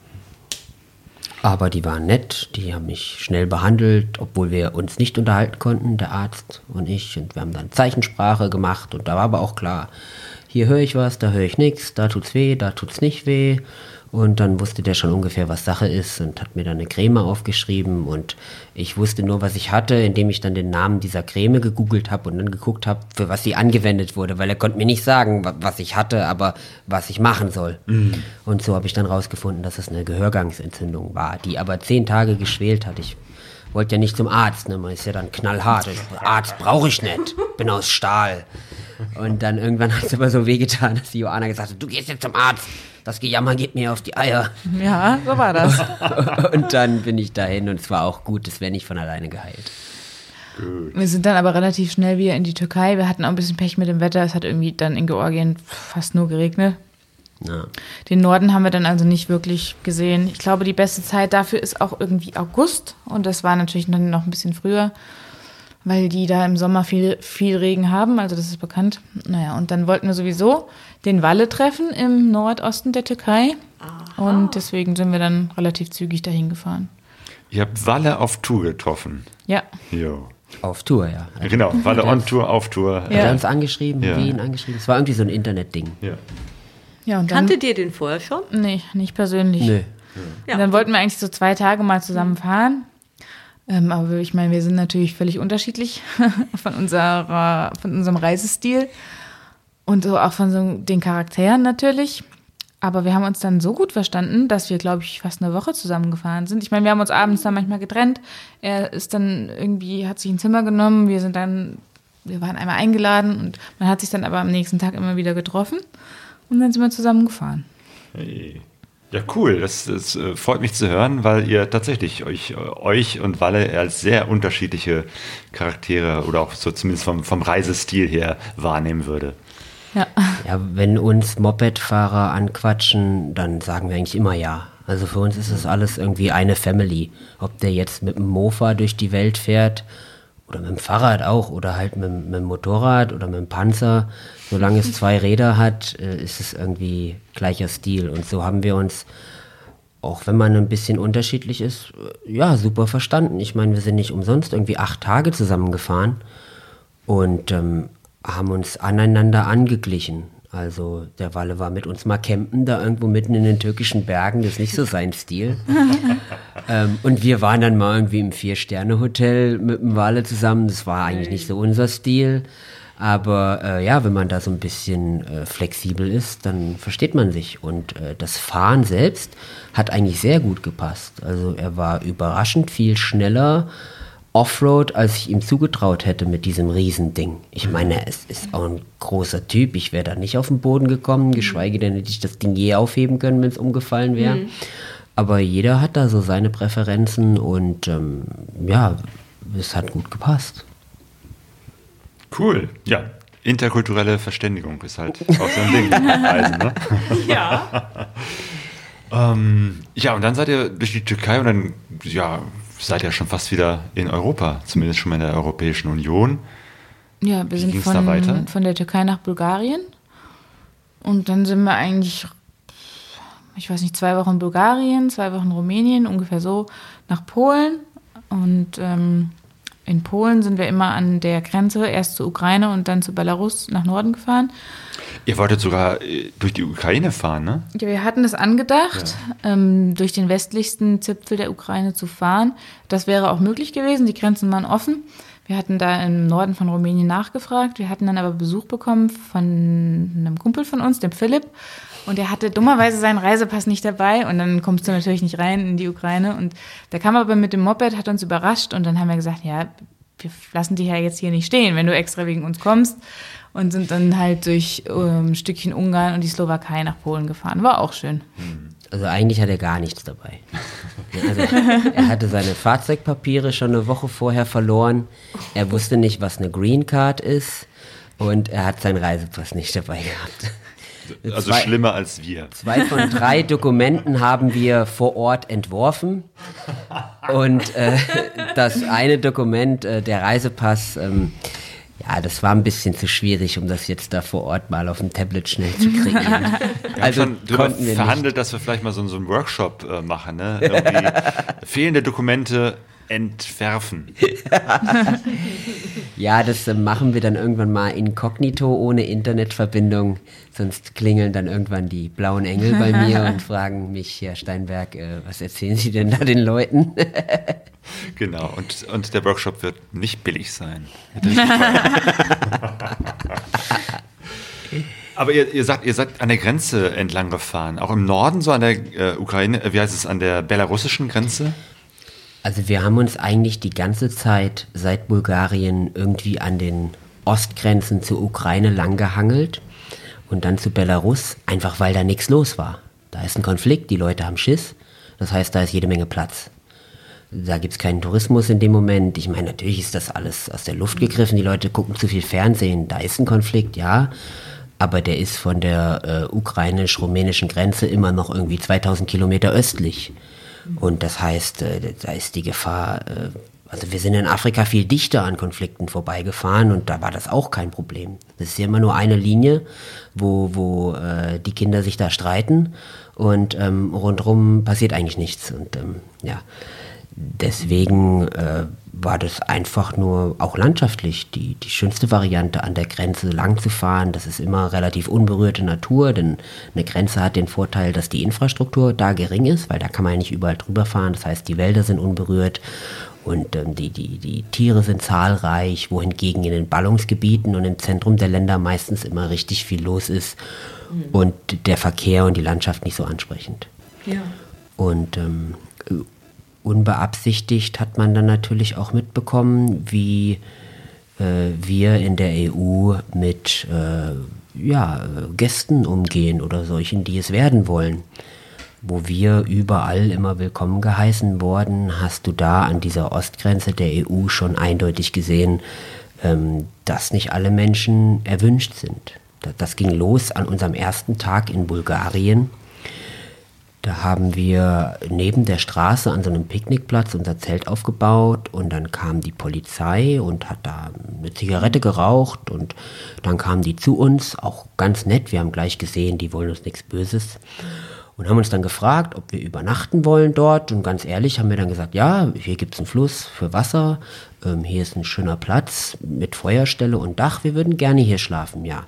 Aber die waren nett, die haben mich schnell behandelt, obwohl wir uns nicht unterhalten konnten, der Arzt und ich. Und wir haben dann Zeichensprache gemacht und da war aber auch klar, hier höre ich was, da höre ich nichts, da tut's weh, da tut's nicht weh. Und dann wusste der schon ungefähr, was Sache ist und hat mir dann eine Creme aufgeschrieben. Und ich wusste nur, was ich hatte, indem ich dann den Namen dieser Creme gegoogelt habe und dann geguckt habe, für was sie angewendet wurde, weil er konnte mir nicht sagen, wa- was ich hatte, aber was ich machen soll. Und so habe ich dann rausgefunden, dass es eine Gehörgangsentzündung war, die aber zehn Tage geschwelt hat. Ich wollte ja nicht zum Arzt, ne? man ist ja dann knallhart. Ich, Arzt brauche ich nicht, bin aus Stahl. Und dann irgendwann hat es aber so wehgetan, dass die Johanna gesagt hat, du gehst jetzt zum Arzt. Das Gejammer geht mir auf die Eier. Ja, so war das. Und dann bin ich dahin und es war auch gut, es wäre nicht von alleine geheilt. Wir sind dann aber relativ schnell wieder in die Türkei. Wir hatten auch ein bisschen Pech mit dem Wetter. Es hat irgendwie dann in Georgien fast nur geregnet. Ja. Den Norden haben wir dann also nicht wirklich gesehen. Ich glaube, die beste Zeit dafür ist auch irgendwie August. Und das war natürlich dann noch ein bisschen früher, weil die da im Sommer viel, viel Regen haben. Also das ist bekannt. Naja, und dann wollten wir sowieso den Walle treffen im Nordosten der Türkei. Und deswegen sind wir dann relativ zügig dahin gefahren. Ihr habt Walle auf Tour getroffen. Ja, Jo. Auf Tour, ja. Genau, Walle on Tour, auf Tour. Ja. er uns angeschrieben, Ja. Wien angeschrieben. Es war irgendwie so ein Internetding. Ja. Ja und dann. Kanntet ihr den vorher schon? Nee, nicht persönlich. Nö. Und dann wollten wir eigentlich so zwei Tage mal zusammen fahren. Ähm, aber ich meine, wir sind natürlich völlig unterschiedlich von, unserer, von unserem Reisestil und so auch von so den Charakteren natürlich. Aber wir haben uns dann so gut verstanden, dass wir, glaube ich, fast eine Woche zusammengefahren sind. Ich meine, wir haben uns abends dann manchmal getrennt. Er ist dann irgendwie, hat sich ein Zimmer genommen. Wir sind dann, wir waren einmal eingeladen und man hat sich dann aber am nächsten Tag immer wieder getroffen. Und dann sind wir zusammen gefahren. Hey. Ja, cool. Das, das äh, freut mich zu hören, weil ihr tatsächlich euch, euch und Walle als sehr unterschiedliche Charaktere oder auch so zumindest vom, vom Reisestil her wahrnehmen würde. Ja. Ja, wenn uns Mopedfahrer anquatschen, dann sagen wir eigentlich immer ja. Also für uns ist es alles irgendwie eine Family. Ob der jetzt mit dem Mofa durch die Welt fährt oder mit dem Fahrrad auch oder halt mit, mit dem Motorrad oder mit dem Panzer. Solange es zwei Räder hat, äh, ist es irgendwie gleicher Stil. Und so haben wir uns, auch wenn man ein bisschen unterschiedlich ist, äh, ja, super verstanden. Ich meine, wir sind nicht umsonst irgendwie acht Tage zusammengefahren und ähm, haben uns aneinander angeglichen. Also der Walle war mit uns mal campen, da irgendwo mitten in den türkischen Bergen, das ist nicht so sein Stil. ähm, und wir waren dann mal irgendwie im Vier-Sterne-Hotel mit dem Walle zusammen, das war eigentlich nicht so unser Stil. Aber äh, ja, wenn man da so ein bisschen äh, flexibel ist, dann versteht man sich. Und äh, das Fahren selbst hat eigentlich sehr gut gepasst. Also er war überraschend viel schneller Offroad, als ich ihm zugetraut hätte mit diesem Riesending. Ich meine, es ist auch ein großer Typ. Ich wäre da nicht auf den Boden gekommen, geschweige denn hätte ich das Ding je aufheben können, wenn es umgefallen wäre. Mhm. Aber jeder hat da so seine Präferenzen und ähm, ja, es hat gut gepasst. Cool. Ja, interkulturelle Verständigung ist halt auch so ein Ding. Reisen, ne? Ja. ähm, ja, und dann seid ihr durch die Türkei und dann ja, seid ihr schon fast wieder in Europa, zumindest schon mal in der Europäischen Union. Ja, wir Wie sind von, von der Türkei nach Bulgarien. Und dann sind wir eigentlich, ich weiß nicht, zwei Wochen in Bulgarien, zwei Wochen in Rumänien, ungefähr so, nach Polen. Und ähm, in Polen sind wir immer an der Grenze, erst zur Ukraine und dann zu Belarus nach Norden gefahren. Ihr wolltet sogar äh, durch die Ukraine fahren, ne? Ja, wir hatten es angedacht, ähm, durch den westlichsten Zipfel der Ukraine zu fahren. Das wäre auch möglich gewesen, die Grenzen waren offen. Wir hatten da im Norden von Rumänien nachgefragt. Wir hatten dann aber Besuch bekommen von einem Kumpel von uns, dem Philipp. Und er hatte dummerweise seinen Reisepass nicht dabei. Und dann kommst du natürlich nicht rein in die Ukraine. Und der kam aber mit dem Moped, hat uns überrascht. Und dann haben wir gesagt, ja, wir lassen dich ja jetzt hier nicht stehen, wenn du extra wegen uns kommst. Und sind dann halt durch ähm, ein Stückchen Ungarn und die Slowakei nach Polen gefahren. War auch schön. Also eigentlich hat er gar nichts dabei. Also er hatte seine Fahrzeugpapiere schon eine Woche vorher verloren. Er wusste nicht, was eine Green Card ist. Und er hat seinen Reisepass nicht dabei gehabt. Also Zwei- schlimmer als wir. Zwei von drei Dokumenten haben wir vor Ort entworfen. Und äh, das eine Dokument, äh, der Reisepass, ähm, ja, das war ein bisschen zu schwierig, um das jetzt da vor Ort mal auf dem Tablet schnell zu kreieren. Wir also haben schon konnten wir nicht. verhandelt, dass wir vielleicht mal so, so einen Workshop äh, machen, ne? Irgendwie fehlende Dokumente entwerfen. Ja, das äh, machen wir dann irgendwann mal inkognito, ohne Internetverbindung. Sonst klingeln dann irgendwann die blauen Engel bei mir und fragen mich, Herr Steinberg, äh, was erzählen Sie denn da den Leuten? Genau. Und, und der Workshop wird nicht billig sein. Aber ihr, ihr sagt, ihr seid an der Grenze entlang gefahren. Auch im Norden, so an der äh, Ukraine, äh, wie heißt es, an der belarussischen Grenze? Also wir haben uns eigentlich die ganze Zeit seit Bulgarien irgendwie an den Ostgrenzen zur Ukraine langgehangelt und dann zu Belarus, einfach weil da nichts los war. Da ist ein Konflikt, die Leute haben Schiss, das heißt, da ist jede Menge Platz. Da gibt es keinen Tourismus in dem Moment. Ich meine, natürlich ist das alles aus der Luft gegriffen. Die Leute gucken zu viel Fernsehen. Da ist ein Konflikt, ja. Aber der ist von der äh, ukrainisch-rumänischen Grenze immer noch irgendwie 2000 Kilometer östlich. Und das heißt, äh, da ist die Gefahr, äh, also wir sind in Afrika viel dichter an Konflikten vorbeigefahren und da war das auch kein Problem. Das ist ja immer nur eine Linie, wo, wo äh, die Kinder sich da streiten und ähm, rundherum passiert eigentlich nichts. Und ähm, ja, deswegen äh, war das einfach nur auch landschaftlich die, die schönste Variante, an der Grenze lang zu fahren. Das ist immer relativ unberührte Natur, denn eine Grenze hat den Vorteil, dass die Infrastruktur da gering ist, weil da kann man ja nicht überall drüber fahren. Das heißt, die Wälder sind unberührt und ähm, die, die, die Tiere sind zahlreich, wohingegen in den Ballungsgebieten und im Zentrum der Länder meistens immer richtig viel los ist und der Verkehr und die Landschaft nicht so ansprechend. Ja. Und ähm, unbeabsichtigt hat man dann natürlich auch mitbekommen, wie äh, wir in der EU mit äh, ja, Gästen umgehen oder solchen, die es werden wollen. wo wir überall immer willkommen geheißen wurden, hast du da an dieser Ostgrenze der EU schon eindeutig gesehen, ähm, dass nicht alle Menschen erwünscht sind. Das ging los an unserem ersten Tag in Bulgarien. Da haben wir neben der Straße an so einem Picknickplatz unser Zelt aufgebaut und dann kam die Polizei und hat da eine Zigarette geraucht und dann kamen die zu uns, auch ganz nett, wir haben gleich gesehen, die wollen uns nichts Böses. Und haben uns dann gefragt, ob wir übernachten wollen dort. Und ganz ehrlich haben wir dann gesagt, ja, hier gibt es einen Fluss für Wasser, ähm, hier ist ein schöner Platz mit Feuerstelle und Dach, wir würden gerne hier schlafen, ja.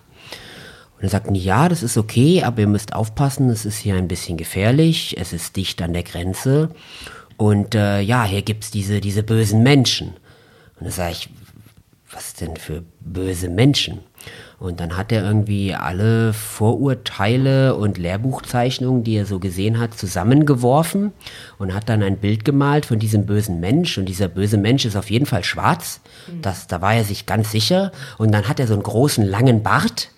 Und er sagten, ja, das ist okay, aber ihr müsst aufpassen, es ist hier ein bisschen gefährlich, es ist dicht an der Grenze. Und äh, ja, hier gibt's diese, diese bösen Menschen. Und da sage ich, was denn für böse Menschen? Und dann hat er irgendwie alle Vorurteile und Lehrbuchzeichnungen, die er so gesehen hat, zusammengeworfen und hat dann ein Bild gemalt von diesem bösen Mensch. Und dieser böse Mensch ist auf jeden Fall schwarz. Das, da war er sich ganz sicher. Und dann hat er so einen großen, langen Bart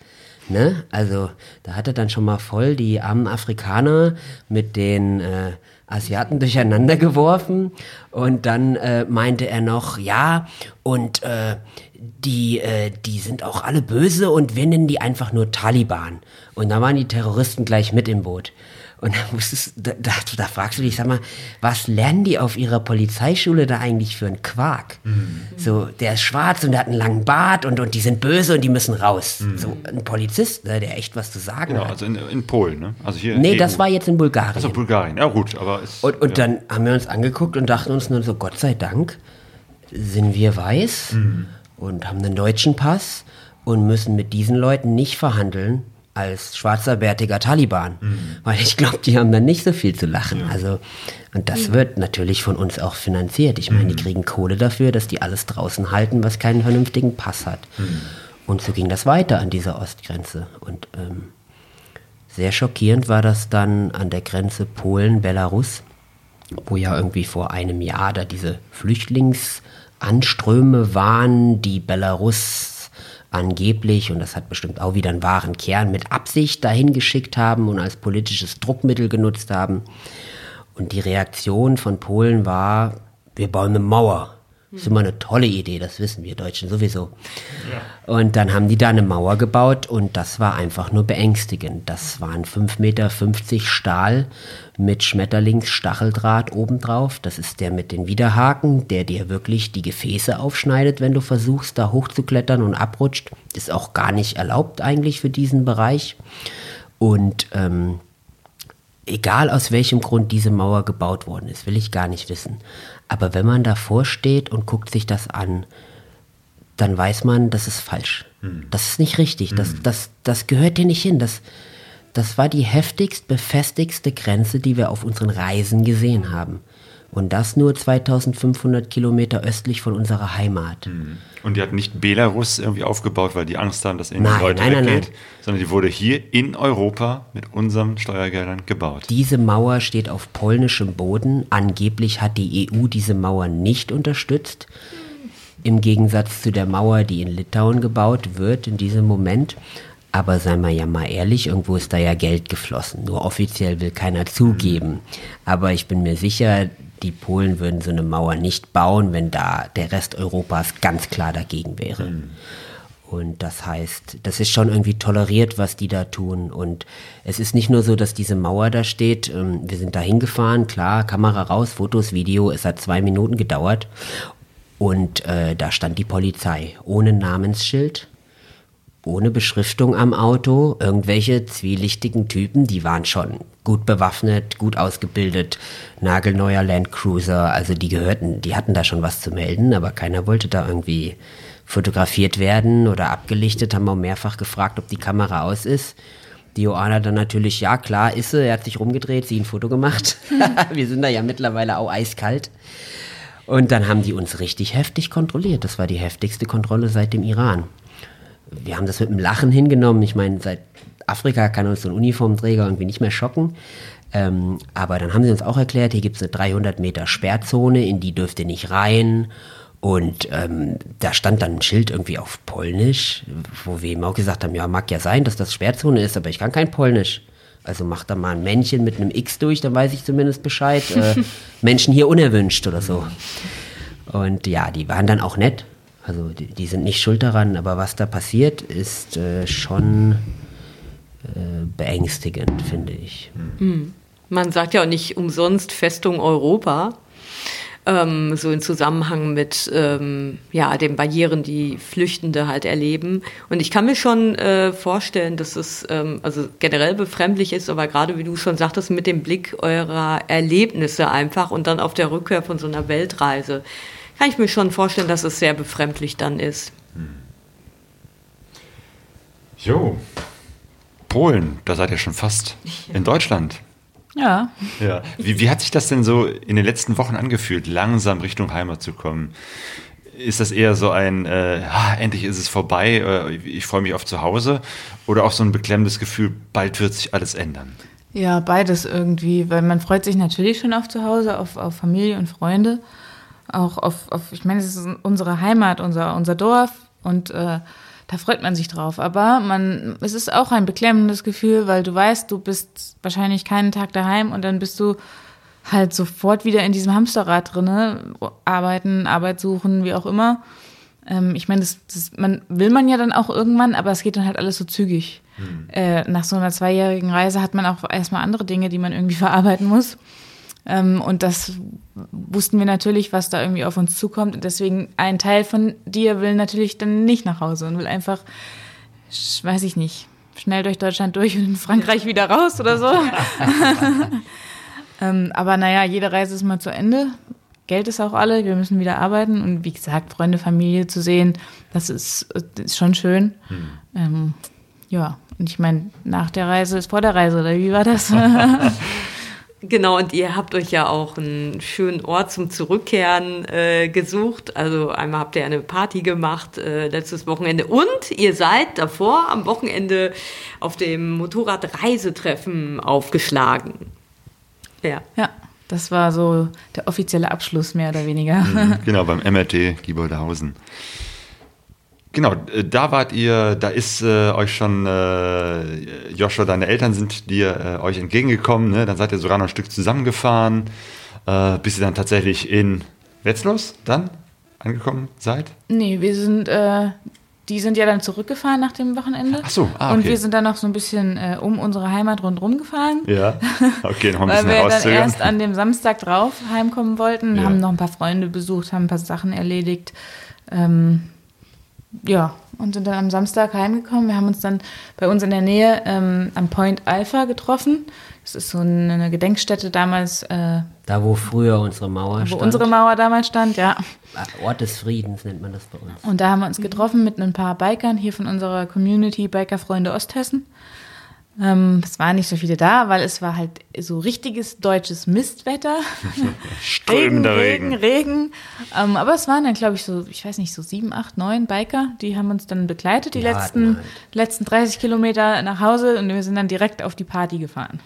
Ne? Also da hat er dann schon mal voll die armen Afrikaner mit den äh, Asiaten durcheinander geworfen und dann äh, meinte er noch, ja, und äh, die, äh, die sind auch alle böse und wir nennen die einfach nur Taliban. Und da waren die Terroristen gleich mit im Boot. Und da, musstest, da, da, da fragst du dich, sag mal, was lernen die auf ihrer Polizeischule da eigentlich für einen Quark? Mhm. So, der ist schwarz und der hat einen langen Bart und, und die sind böse und die müssen raus. Mhm. So ein Polizist, ne, der echt was zu sagen genau, hat. also in, in Polen, ne? Also hier nee, das war jetzt in Bulgarien. Also Bulgarien, ja gut, aber es, Und, und ja. dann haben wir uns angeguckt und dachten uns nur so, Gott sei Dank sind wir weiß und haben einen deutschen Pass und müssen mit diesen Leuten nicht verhandeln als schwarzer, bärtiger Taliban. Weil ich glaube, die haben dann nicht so viel zu lachen. Also, und das wird natürlich von uns auch finanziert. Ich meine, die kriegen Kohle dafür, dass die alles draußen halten, was keinen vernünftigen Pass hat. Und so ging das weiter an dieser Ostgrenze. Und ähm, sehr schockierend war das dann an der Grenze Polen-Belarus, wo ja irgendwie vor einem Jahr da diese Flüchtlingsanströme waren, die Belarus angeblich, und das hat bestimmt auch wieder einen wahren Kern, mit Absicht dahin geschickt haben und als politisches Druckmittel genutzt haben. Und die Reaktion von Polen war, wir bauen eine Mauer. Das ist immer eine tolle Idee, das wissen wir Deutschen sowieso. Und dann haben die da eine Mauer gebaut und das war einfach nur beängstigend. Das waren 5,50 Meter Stahl mit Schmetterlingsstacheldraht obendrauf. Das ist der mit den Widerhaken, der dir wirklich die Gefäße aufschneidet, wenn du versuchst, da hochzuklettern und abrutscht. Ist auch gar nicht erlaubt eigentlich für diesen Bereich. Und ähm, egal aus welchem Grund diese Mauer gebaut worden ist, will ich gar nicht wissen. Aber wenn man davor steht und guckt sich das an, dann weiß man, das ist falsch. Das ist nicht richtig. Das, das, das gehört dir nicht hin. Das, das war die heftigst befestigste Grenze, die wir auf unseren Reisen gesehen haben. Und das nur 2500 Kilometer östlich von unserer Heimat. Und die hat nicht Belarus irgendwie aufgebaut, weil die Angst haben, dass ihnen Nein, Leute nein, weggeht, nein. sondern die wurde hier in Europa mit unseren Steuergeldern gebaut. Diese Mauer steht auf polnischem Boden. Angeblich hat die EU diese Mauer nicht unterstützt. Im Gegensatz zu der Mauer, die in Litauen gebaut wird in diesem Moment. Aber seien wir ja mal ehrlich, irgendwo ist da ja Geld geflossen. Nur offiziell will keiner zugeben. Aber ich bin mir sicher, die Polen würden so eine Mauer nicht bauen, wenn da der Rest Europas ganz klar dagegen wäre. Und das heißt, das ist schon irgendwie toleriert, was die da tun. Und es ist nicht nur so, dass diese Mauer da steht. Ähm, Wir sind da hingefahren, klar, Kamera raus, Fotos, Video. Es hat zwei Minuten gedauert. Und äh, da stand die Polizei ohne Namensschild, ohne Beschriftung am Auto, irgendwelche zwielichtigen Typen, die waren schon gut bewaffnet, gut ausgebildet, nagelneuer Land Cruiser, also die gehörten, die hatten da schon was zu melden, aber keiner wollte da irgendwie fotografiert werden oder abgelichtet, haben auch mehrfach gefragt, ob die Kamera aus ist. Die Joana dann natürlich, ja klar, ist sie, er hat sich rumgedreht, sie ein Foto gemacht. Wir sind da ja mittlerweile auch eiskalt. Und dann haben die uns richtig heftig kontrolliert. Das war die heftigste Kontrolle seit dem Iran wir haben das mit einem Lachen hingenommen. Ich meine, seit Afrika kann uns so ein Uniformträger irgendwie nicht mehr schocken. Ähm, aber dann haben sie uns auch erklärt, hier gibt es eine 300 Meter Sperrzone, in die dürft ihr nicht rein. Und ähm, da stand dann ein Schild irgendwie auf Polnisch, wo wir ihm auch gesagt haben, ja, mag ja sein, dass das Sperrzone ist, aber ich kann kein Polnisch. Also mach da mal ein Männchen mit einem X durch, dann weiß ich zumindest Bescheid. Äh, Menschen hier unerwünscht oder so. Und ja, die waren dann auch nett. Also die, die sind nicht schuld daran, aber was da passiert, ist äh, schon äh, beängstigend, finde ich. Man sagt ja auch nicht umsonst Festung Europa. Ähm, so in Zusammenhang mit ähm, ja, den Barrieren, die Flüchtende halt erleben. Und ich kann mir schon äh, vorstellen, dass es ähm, also generell befremdlich ist, aber gerade wie du schon sagtest, mit dem Blick eurer Erlebnisse einfach und dann auf der Rückkehr von so einer Weltreise, kann ich mir schon vorstellen, dass es sehr befremdlich dann ist. Jo. Polen, da seid ihr schon fast in Deutschland. Ja, Ja. Wie, wie hat sich das denn so in den letzten Wochen angefühlt, langsam Richtung Heimat zu kommen? Ist das eher so ein, äh, ah, endlich ist es vorbei, äh, ich freue mich auf zu Hause? Oder auch so ein beklemmendes Gefühl, bald wird sich alles ändern? Ja, beides irgendwie, weil man freut sich natürlich schon auf zu Hause, auf, auf Familie und Freunde, auch auf, auf ich meine, es ist unsere Heimat, unser, unser Dorf und äh, da freut man sich drauf. Aber man, es ist auch ein beklemmendes Gefühl, weil du weißt, du bist wahrscheinlich keinen Tag daheim und dann bist du halt sofort wieder in diesem Hamsterrad drinne, arbeiten, Arbeit suchen, wie auch immer. Ähm, ich meine, das, das man, will man ja dann auch irgendwann, aber es geht dann halt alles so zügig. Äh, nach so einer zweijährigen Reise hat man auch erstmal andere Dinge, die man irgendwie verarbeiten muss. Ähm, und das wussten wir natürlich, was da irgendwie auf uns zukommt. Und deswegen ein Teil von dir will natürlich dann nicht nach Hause und will einfach, weiß ich nicht, schnell durch Deutschland durch und in Frankreich wieder raus oder so. ähm, aber naja, jede Reise ist mal zu Ende. Geld ist auch alle, wir müssen wieder arbeiten. Und wie gesagt, Freunde, Familie zu sehen, das ist, ist schon schön. Ähm, ja, und ich meine, nach der Reise ist vor der Reise, oder wie war das? Genau, und ihr habt euch ja auch einen schönen Ort zum Zurückkehren äh, gesucht. Also einmal habt ihr eine Party gemacht äh, letztes Wochenende und ihr seid davor am Wochenende auf dem Motorradreisetreffen aufgeschlagen. Ja. ja, das war so der offizielle Abschluss, mehr oder weniger. Genau, beim MRT Gieboldhausen. Genau, äh, da wart ihr, da ist äh, euch schon, äh, Joshua, deine Eltern sind dir äh, euch entgegengekommen, ne? dann seid ihr sogar noch ein Stück zusammengefahren, äh, bis ihr dann tatsächlich in Wetzlos dann angekommen seid. Nee, wir sind, äh, die sind ja dann zurückgefahren nach dem Wochenende. Ach so, ah, Und okay. wir sind dann noch so ein bisschen um unsere Heimat rundherum gefahren. Ja, okay, noch ein Weil bisschen wir dann erst an dem Samstag drauf heimkommen wollten, Ja. haben noch ein paar Freunde besucht, haben ein paar Sachen erledigt. Ähm, ja, und sind dann am Samstag heimgekommen. Wir haben uns dann bei uns in der Nähe ähm, am Point Alpha getroffen. Das ist so eine Gedenkstätte damals, äh, Da, wo früher unsere Mauer wo stand. unsere Mauer damals stand, ja. Ort des Friedens nennt man das bei uns. Und da haben wir uns getroffen mit ein paar Bikern hier von unserer Community Bikerfreunde Osthessen. Ähm, es waren nicht so viele da, weil es war halt so richtiges deutsches Mistwetter. Regen, Strömender Regen, Regen. Regen. Ähm, aber es waren dann, glaube ich, so, ich weiß nicht, so sieben, acht, neun Biker. Die haben uns dann begleitet, die Ja, letzten, nein. letzten 30 Kilometer nach Hause und wir sind dann direkt auf die Party gefahren.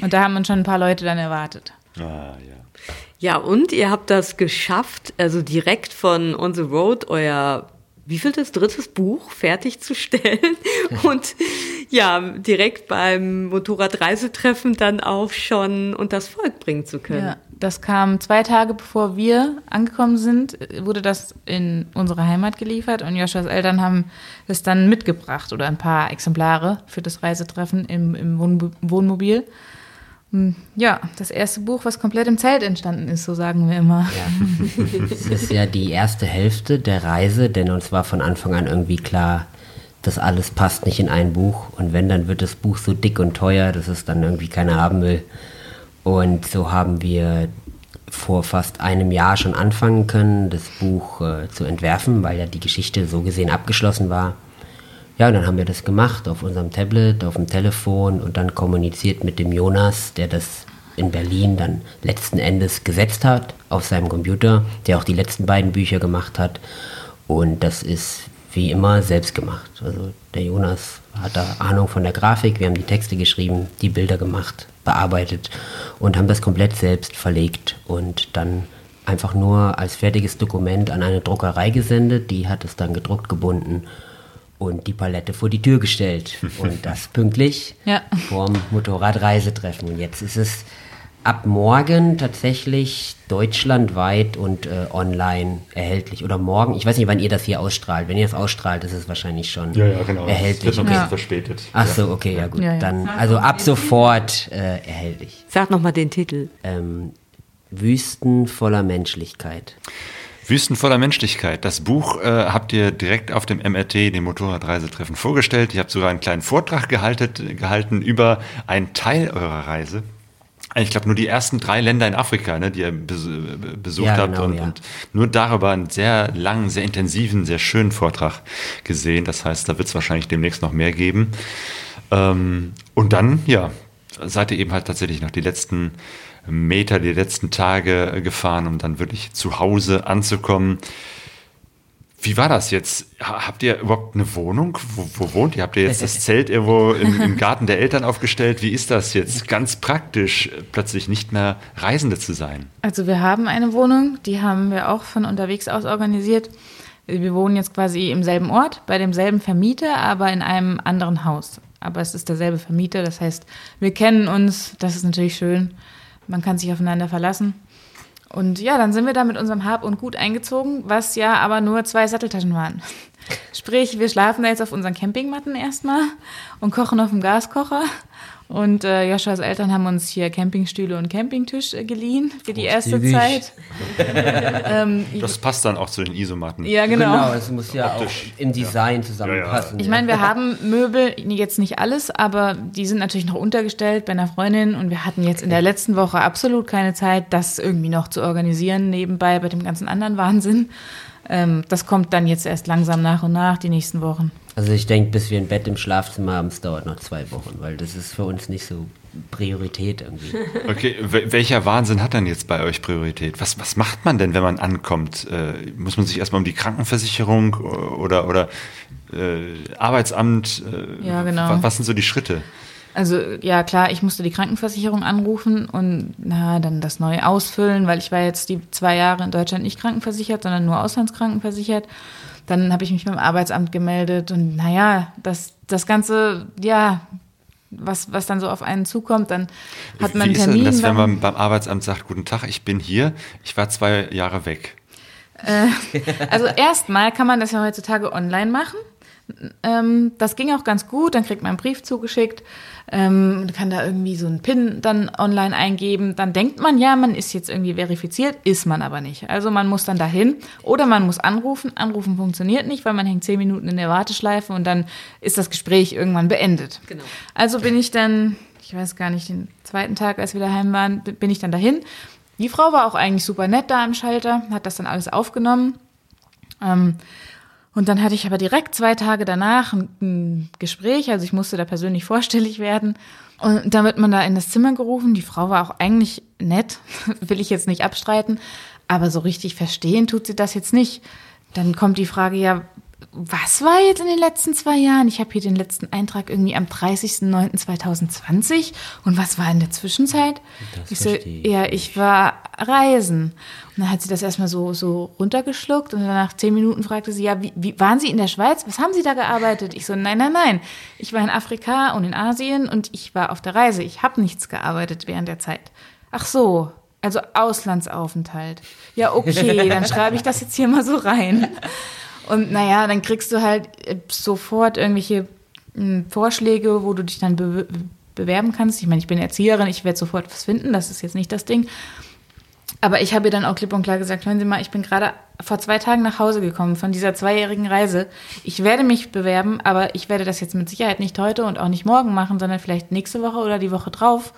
Und da haben uns schon ein paar Leute dann erwartet. Ah, ja. Ja, und ihr habt das geschafft, also direkt von On the Road euer wievieltes drittes Buch fertigzustellen und ja, direkt beim Motorradreisetreffen dann auch schon unters Volk bringen zu können. Ja, das kam zwei Tage bevor wir angekommen sind, wurde das in unsere Heimat geliefert und Joshuas Eltern haben es dann mitgebracht oder ein paar Exemplare für das Reisetreffen im, im Wohn Wohnmobil. Hm, Ja, das erste Buch, was komplett im Zelt entstanden ist, so sagen wir immer. Es ist ja die erste Hälfte der Reise, denn uns war von Anfang an irgendwie klar, das alles passt nicht in ein Buch. Und wenn, dann wird das Buch so dick und teuer, dass es dann irgendwie keiner haben will. Und so haben wir vor fast einem Jahr schon anfangen können, das Buch äh, zu entwerfen, weil ja die Geschichte so gesehen abgeschlossen war. Ja, und dann haben wir das gemacht auf unserem Tablet, auf dem Telefon und dann kommuniziert mit dem Jonas, der das in Berlin dann letzten Endes gesetzt hat auf seinem Computer, der auch die letzten beiden Bücher gemacht hat. Und das ist wie immer selbst gemacht. Also der Jonas hat da Ahnung von der Grafik, wir haben die Texte geschrieben, die Bilder gemacht, bearbeitet und haben das komplett selbst verlegt und dann einfach nur als fertiges Dokument an eine Druckerei gesendet. Die hat es dann gedruckt gebunden und die Palette vor die Tür gestellt. Und das pünktlich Ja. vorm Motorradreisetreffen. Und jetzt ist es ab morgen tatsächlich deutschlandweit und äh, online erhältlich. Oder morgen, ich weiß nicht, wann ihr das hier ausstrahlt. Wenn ihr das ausstrahlt, ist es wahrscheinlich schon genau. erhältlich. Wird noch ein bisschen Ja. verspätet. Ach so, okay, ja gut. Ja, ja. Dann, also ab sofort äh, erhältlich. Sag nochmal den Titel. Ähm, Wüsten voller Menschlichkeit. Wüsten voller Menschlichkeit. Das Buch äh, habt ihr direkt auf dem MRT, dem Motorradreisetreffen, vorgestellt. Ihr habt sogar einen kleinen Vortrag gehalten, gehalten über einen Teil eurer Reise. Ich glaube, nur die ersten drei Länder in Afrika, ne, die ihr bes besucht Ja, habt genau, und, ja. und nur darüber einen sehr langen, sehr intensiven, sehr schönen Vortrag gesehen. Das heißt, da wird es wahrscheinlich demnächst noch mehr geben. Ähm, und dann, ja, seid ihr eben halt tatsächlich noch die letzten Meter, die letzten Tage äh, gefahren, um dann wirklich zu Hause anzukommen. Wie war das jetzt? Ha- Habt ihr überhaupt eine Wohnung? Wo, wo wohnt ihr? Habt ihr jetzt das Zelt irgendwo im, im Garten der Eltern aufgestellt? Wie ist das jetzt ganz praktisch, äh, plötzlich nicht mehr Reisende zu sein? Also wir haben eine Wohnung, die haben wir auch von unterwegs aus organisiert. Wir wohnen jetzt quasi im selben Ort, bei demselben Vermieter, aber in einem anderen Haus. Aber es ist derselbe Vermieter, das heißt, wir kennen uns, das ist natürlich schön. Man kann sich aufeinander verlassen. Und ja, dann sind wir da mit unserem Hab und Gut eingezogen, was ja aber nur zwei Satteltaschen waren. Sprich, wir schlafen da jetzt auf unseren Campingmatten erstmal und kochen auf dem Gaskocher. Und äh, Joshuas Eltern haben uns hier Campingstühle und Campingtisch äh, geliehen für die erste. Zeit. ähm, Das passt dann auch zu den Isomatten. ja, genau. es muss ja Optisch. auch im Design zusammenpassen. Ich meine, wir haben Möbel, jetzt nicht alles, aber die sind natürlich noch untergestellt bei einer Freundin und wir hatten jetzt in der letzten Woche absolut keine Zeit, das irgendwie noch zu organisieren nebenbei bei dem ganzen anderen Wahnsinn. Ähm, das kommt dann jetzt erst langsam nach und nach, die nächsten Wochen. Also ich denke, bis wir ein Bett im Schlafzimmer haben, es dauert noch zwei Wochen, weil das ist für uns nicht so Priorität irgendwie. Okay, wel- welcher Wahnsinn hat dann jetzt bei euch Priorität? Was, was macht man denn, wenn man ankommt? Äh, muss man sich erstmal um die Krankenversicherung oder, oder äh, Arbeitsamt? Äh, Ja, genau. wa- Was sind so die Schritte? Also ja klar, ich musste die Krankenversicherung anrufen und na, dann das neu ausfüllen, weil ich war jetzt die zwei Jahre in Deutschland nicht krankenversichert, sondern nur auslandskrankenversichert. Dann habe ich mich beim Arbeitsamt gemeldet und naja, das, das Ganze, ja, was, was dann so auf einen zukommt, dann hat man Wie ist einen denn Termin. das, wenn man beim Arbeitsamt sagt, guten Tag, ich bin hier, ich war zwei Jahre weg? Also erstmal kann man das ja heutzutage online machen. Ähm, das ging auch ganz gut. Dann kriegt man einen Brief zugeschickt, ähm, kann da irgendwie so einen PIN dann online eingeben. Dann denkt man, ja, man ist jetzt irgendwie verifiziert, ist man aber nicht. Also man muss dann dahin oder man muss anrufen. Anrufen funktioniert nicht, weil man hängt zehn Minuten in der Warteschleife und dann ist das Gespräch irgendwann beendet. Genau. Also bin ich dann, ich weiß gar nicht, den zweiten Tag, als wir daheim waren, bin ich dann dahin. Die Frau war auch eigentlich super nett da am Schalter, hat das dann alles aufgenommen. Ähm, und dann hatte ich aber direkt zwei Tage danach ein, ein Gespräch, also ich musste da persönlich vorstellig werden. Und dann wird man da in das Zimmer gerufen. Die Frau war auch eigentlich nett, will ich jetzt nicht abstreiten, aber so richtig verstehen tut sie das jetzt nicht. Dann kommt die Frage, ja, was war jetzt in den letzten zwei Jahren? Ich habe hier den letzten Eintrag irgendwie am 30.09.2020. Und was war in der Zwischenzeit? Das ich so, ich ja, ich war reisen. Und dann hat sie das erstmal so, so runtergeschluckt und dann nach zehn Minuten fragte sie, ja, wie, wie waren Sie in der Schweiz? Was haben Sie da gearbeitet? Ich so, nein, nein, nein. Ich war in Afrika und in Asien und ich war auf der Reise. Ich habe nichts gearbeitet während der Zeit. Ach so, also Auslandsaufenthalt. Ja, okay, dann schreibe ich das jetzt hier mal so rein. Und naja, dann kriegst du halt äh, sofort irgendwelche mh, Vorschläge, wo du dich dann be bewerben kannst. Ich meine, ich bin Erzieherin, ich werde sofort was finden, das ist jetzt nicht das Ding. Aber ich habe ihr dann auch klipp und klar gesagt, hören Sie mal, ich bin gerade vor zwei Tagen nach Hause gekommen von dieser zweijährigen Reise. Ich werde mich bewerben, aber ich werde das jetzt mit Sicherheit nicht heute und auch nicht morgen machen, sondern vielleicht nächste Woche oder die Woche drauf.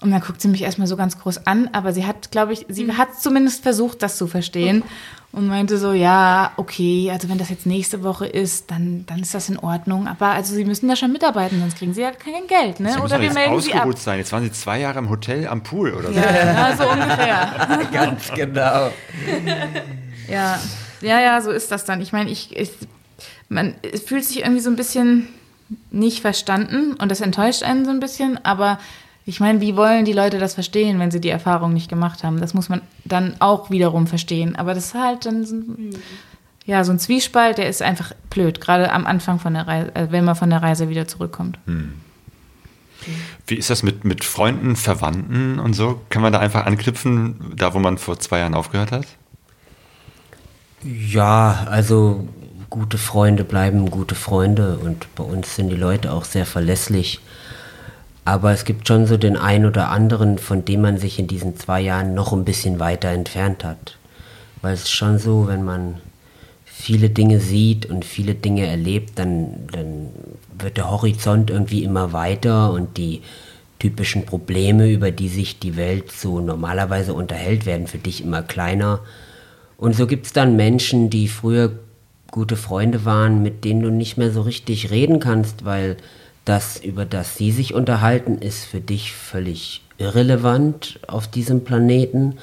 Und dann guckt sie mich erstmal so ganz groß an, aber sie hat, glaube ich, sie hat zumindest versucht, das zu verstehen und meinte so, ja, okay, also wenn das jetzt nächste Woche ist, dann, dann ist das in Ordnung. Aber also sie müssen da schon mitarbeiten, sonst kriegen sie ja kein Geld, ne? Sie müssen Oder wir jetzt melden sie ab. ausgeruht sein. Jetzt waren Sie zwei Jahre im Hotel am Pool oder so. Ja, so ungefähr. Ganz genau. Ja, ja, ja, so ist das dann. Ich meine, ich, ich, man es fühlt sich irgendwie so ein bisschen nicht verstanden und das enttäuscht einen so ein bisschen, aber ich meine, wie wollen die Leute das verstehen, wenn sie die Erfahrung nicht gemacht haben? Das muss man dann auch wiederum verstehen. Aber das ist halt dann so, ja, so ein Zwiespalt, der ist einfach blöd, gerade am Anfang von der Reise, äh, wenn man von der Reise wieder zurückkommt. Wie ist das mit, mit Freunden, Verwandten und so? Kann man da einfach anknüpfen, da wo man vor zwei Jahren aufgehört hat? Ja, also gute Freunde bleiben gute Freunde und bei uns sind die Leute auch sehr verlässlich. Aber es gibt schon so den einen oder anderen, von dem man sich in diesen zwei Jahren noch ein bisschen weiter entfernt hat. Weil es ist schon so, wenn man viele Dinge sieht und viele Dinge erlebt, dann, dann wird der Horizont irgendwie immer weiter und die typischen Probleme, über die sich die Welt so normalerweise unterhält, werden für dich immer kleiner. Und so gibt es dann Menschen, die früher gute Freunde waren, mit denen du nicht mehr so richtig reden kannst, weil das, über das sie sich unterhalten, ist für dich völlig irrelevant auf diesem Planeten.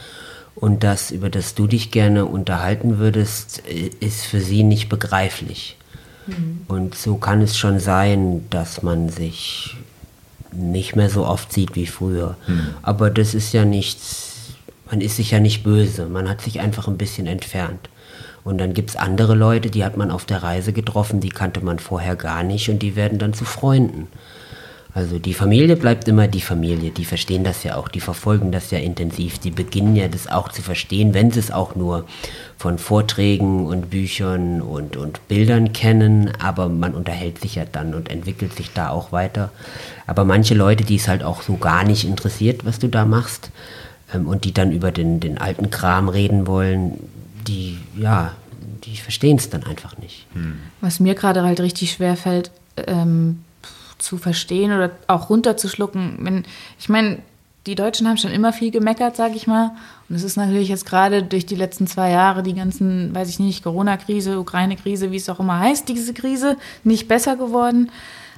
Und das, über das du dich gerne unterhalten würdest, ist für sie nicht begreiflich. Und so kann es schon sein, dass man sich nicht mehr so oft sieht wie früher. Aber das ist ja nichts, man ist sich ja nicht böse, man hat sich einfach ein bisschen entfernt. Und dann gibt es andere Leute, die hat man auf der Reise getroffen, die kannte man vorher gar nicht und die werden dann zu Freunden. Also die Familie bleibt immer die Familie, die verstehen das ja auch, die verfolgen das ja intensiv, die beginnen ja das auch zu verstehen, wenn sie es auch nur von Vorträgen und Büchern und, und Bildern kennen, aber man unterhält sich ja dann und entwickelt sich da auch weiter. Aber manche Leute, die es halt auch so gar nicht interessiert, was du da machst, ähm, und die dann über den, den alten Kram reden wollen, die, ja, die verstehen es dann einfach nicht. Was mir gerade halt richtig schwer fällt, ähm, zu verstehen oder auch runterzuschlucken. Wenn, ich meine, die Deutschen haben schon immer viel gemeckert, sage ich mal. Und es ist natürlich jetzt gerade durch die letzten zwei Jahre, die ganzen, weiß ich nicht, Corona-Krise, Ukraine-Krise, wie es auch immer heißt, diese Krise, nicht besser geworden.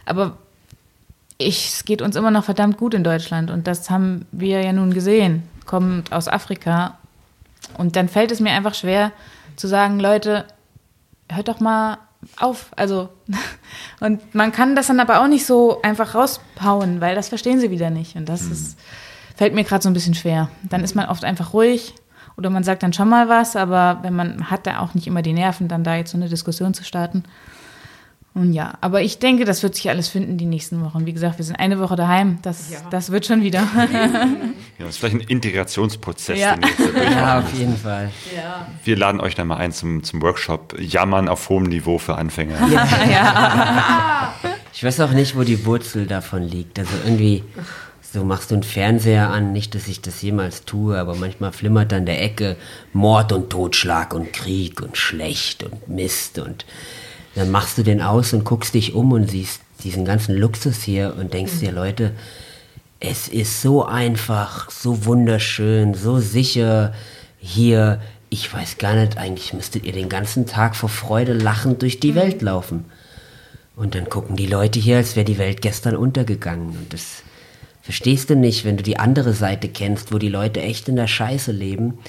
Aber ich, es geht uns immer noch verdammt gut in Deutschland. Und das haben wir ja nun gesehen. Kommt aus Afrika. Und dann fällt es mir einfach schwer zu sagen, Leute, hört doch mal auf. Also, und man kann das dann aber auch nicht so einfach raushauen, weil das verstehen sie wieder nicht. Und das ist, fällt mir gerade so ein bisschen schwer. Dann ist man oft einfach ruhig oder man sagt dann schon mal was, aber wenn man hat da auch nicht immer die Nerven, dann da jetzt so eine Diskussion zu starten. Und ja, aber ich denke, das wird sich alles finden die nächsten Wochen. Wie gesagt, wir sind eine Woche daheim. Das, das wird schon wieder. Ja, das ist vielleicht ein Integrationsprozess. Ja. Ja, auf jeden Fall. Wir laden euch dann mal ein zum, zum Workshop Jammern auf hohem Niveau für Anfänger. Ich weiß auch nicht, wo die Wurzel davon liegt. Also irgendwie, so machst du einen Fernseher an, nicht, dass ich das jemals tue, aber manchmal flimmert an der Ecke Mord und Totschlag und Krieg und schlecht und Mist und dann machst du den aus und guckst dich um und siehst diesen ganzen Luxus hier und denkst dir, Leute, es ist so einfach, so wunderschön, so sicher hier. Ich weiß gar nicht, eigentlich müsstet ihr den ganzen Tag vor Freude lachend durch die Welt laufen. Und dann gucken die Leute hier, als wäre die Welt gestern untergegangen. Und das verstehst du nicht, wenn du die andere Seite kennst, wo die Leute echt in der Scheiße leben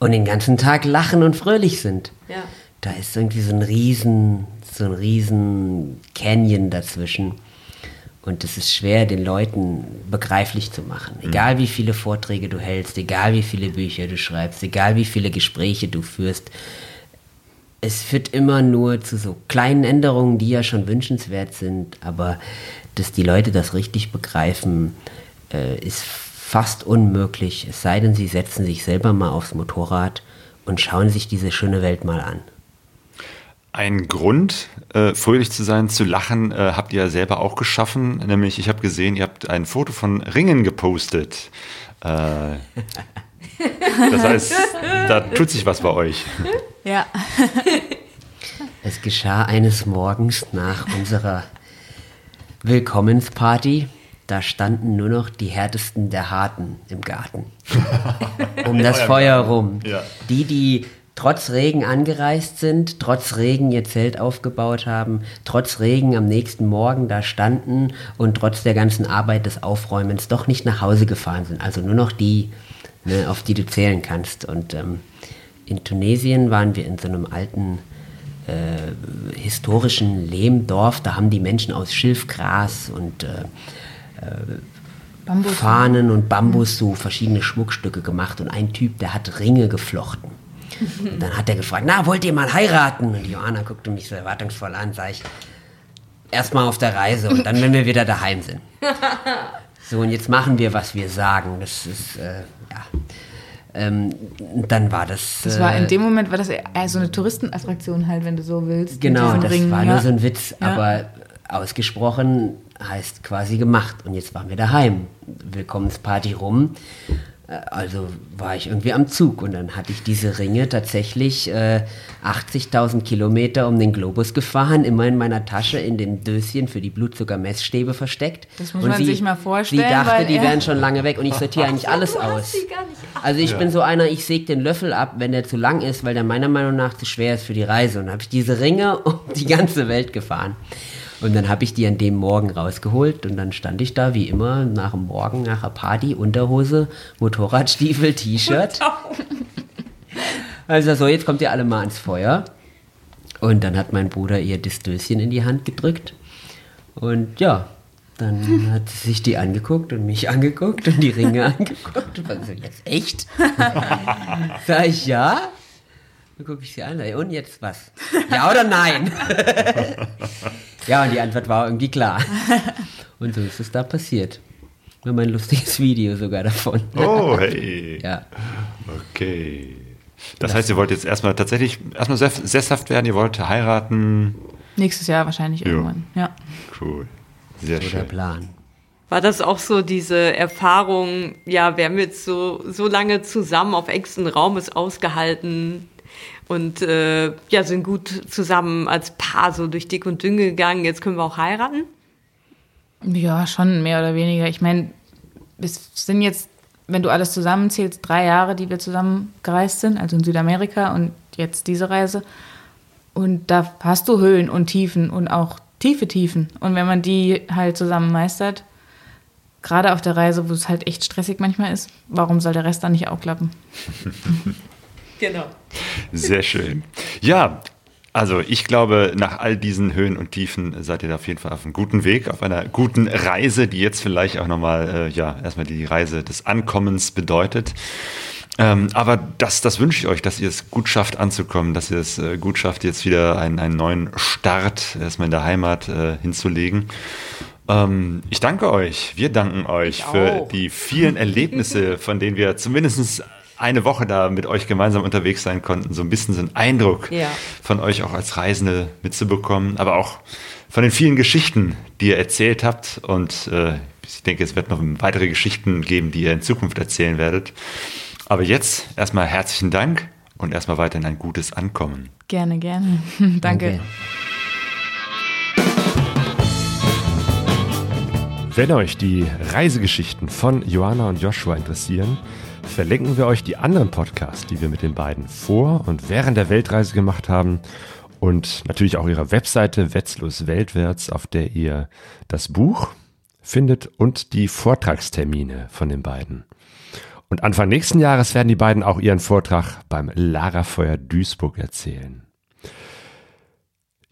und den ganzen Tag lachen und fröhlich sind. Ja. Da ist irgendwie so ein riesen, so ein riesen Canyon dazwischen. Und es ist schwer, den Leuten begreiflich zu machen. Egal wie viele Vorträge du hältst, egal wie viele Bücher du schreibst, egal wie viele Gespräche du führst, es führt immer nur zu so kleinen Änderungen, die ja schon wünschenswert sind, aber dass die Leute das richtig begreifen, äh, ist fast unmöglich, es sei denn, sie setzen sich selber mal aufs Motorrad und schauen sich diese schöne Welt mal an. Ein Grund, äh, fröhlich zu sein, zu lachen, äh, habt ihr selber auch geschaffen. Nämlich, ich habe gesehen, ihr habt ein Foto von Ringen gepostet. Äh, das heißt, da tut sich was bei euch. ja. Es geschah eines Morgens nach unserer Willkommensparty. Da standen nur noch die härtesten der Harten im Garten. um das Feuer rum. Ja. Die, die trotz Regen angereist sind, trotz Regen ihr Zelt aufgebaut haben, trotz Regen am nächsten Morgen da standen und trotz der ganzen Arbeit des Aufräumens doch nicht nach Hause gefahren sind. Also nur noch die, ne, auf die du zählen kannst. Und ähm, in Tunesien waren wir in so einem alten äh, historischen Lehmdorf. Da haben die Menschen aus Schilfgras und äh, Bambus. Fahnen und Bambus so verschiedene Schmuckstücke gemacht und ein Typ, der hat Ringe geflochten. Und dann hat er gefragt, na, wollt ihr mal heiraten? Und Johanna guckte mich so erwartungsvoll an, sag ich, erstmal auf der Reise und dann, wenn wir wieder daheim sind. So, und jetzt machen wir, was wir sagen. Das ist, äh, ja. Ähm, dann war das. Das war in äh, dem Moment, war das eher so eine Touristenattraktion halt, wenn du so willst. Genau, das Ringen, war ja. nur so ein Witz, Ja. aber ausgesprochen heißt quasi gemacht. Und jetzt waren wir daheim. Willkommensparty rum. Äh, Also war ich irgendwie am Zug und dann hatte ich diese Ringe tatsächlich äh, 80.000 Kilometer um den Globus gefahren, immer in meiner Tasche in dem Döschen für die Blutzuckermessstäbe versteckt. Das muss und man sich mal vorstellen, Sie dachte, weil die er- wären schon lange weg und ich sortiere eigentlich alles aus. Also ich bin so einer, ich säge den Löffel ab, wenn der zu lang ist, weil der meiner Meinung nach zu schwer ist für die Reise. Und dann habe ich diese Ringe um die ganze Welt gefahren. Und dann habe ich die an dem Morgen rausgeholt und dann stand ich da wie immer nach dem Morgen, nach der Party, Unterhose, Motorradstiefel, T-Shirt. Also so, jetzt kommt ihr alle mal ans Feuer. Und dann hat mein Bruder ihr das Döschen in die Hand gedrückt. Und ja, dann hat sie sich die angeguckt und mich angeguckt und die Ringe angeguckt. Und war so, jetzt echt? Sag ich ja. Dann gucke ich sie an, und jetzt was? Ja oder nein? ja, und die Antwort war irgendwie klar. Und so ist es da passiert. Wir haben ein lustiges Video sogar davon. Oh, hey. Ja. Okay. Das heißt, ihr wollt jetzt erstmal tatsächlich erstmal sess- sesshaft werden, ihr wollt heiraten. Nächstes Jahr wahrscheinlich irgendwann. Ja. Cool. Sehr So der schön. Plan. War das auch so diese Erfahrung, ja, wir haben jetzt so, so lange zusammen auf engstem Raum es ausgehalten und äh, ja, sind gut zusammen als Paar so durch dick und dünn gegangen, jetzt können wir auch heiraten? Ja, schon mehr oder weniger. Ich meine, es sind jetzt, wenn du alles zusammenzählst, drei Jahre, die wir zusammen gereist sind, also in Südamerika und jetzt diese Reise. Und da hast du Höhen und Tiefen und auch tiefe Tiefen. Und wenn man die halt zusammen meistert, gerade auf der Reise, wo es halt echt stressig manchmal ist, warum soll der Rest dann nicht auch klappen? Genau. Sehr schön. Ja, also ich glaube, nach all diesen Höhen und Tiefen seid ihr da auf jeden Fall auf einem guten Weg, auf einer guten Reise, die jetzt vielleicht auch nochmal, äh, ja, erstmal die Reise des Ankommens bedeutet. Ähm, aber das, das wünsche ich euch, dass ihr es gut schafft anzukommen, dass ihr es äh, gut schafft, jetzt wieder einen, einen neuen Start erstmal in der Heimat äh, hinzulegen. Ähm, ich danke euch, wir danken euch für auch. die vielen Erlebnisse, von denen wir zumindest eine Woche da mit euch gemeinsam unterwegs sein konnten, so ein bisschen so einen Eindruck Ja. von euch auch als Reisende mitzubekommen, aber auch von den vielen Geschichten, die ihr erzählt habt. Und äh, ich denke, es wird noch weitere Geschichten geben, die ihr in Zukunft erzählen werdet. Aber jetzt erstmal herzlichen Dank und erstmal weiterhin ein gutes Ankommen. Gerne, gerne. Danke. Wenn euch die Reisegeschichten von Joanna und Joshua interessieren, verlinken wir euch die anderen Podcasts, die wir mit den beiden vor und während der Weltreise gemacht haben und natürlich auch ihre Webseite Wetzlos Weltwärts, auf der ihr das Buch findet und die Vortragstermine von den beiden. Und Anfang nächsten Jahres werden die beiden auch ihren Vortrag beim Lagerfeuer Duisburg erzählen.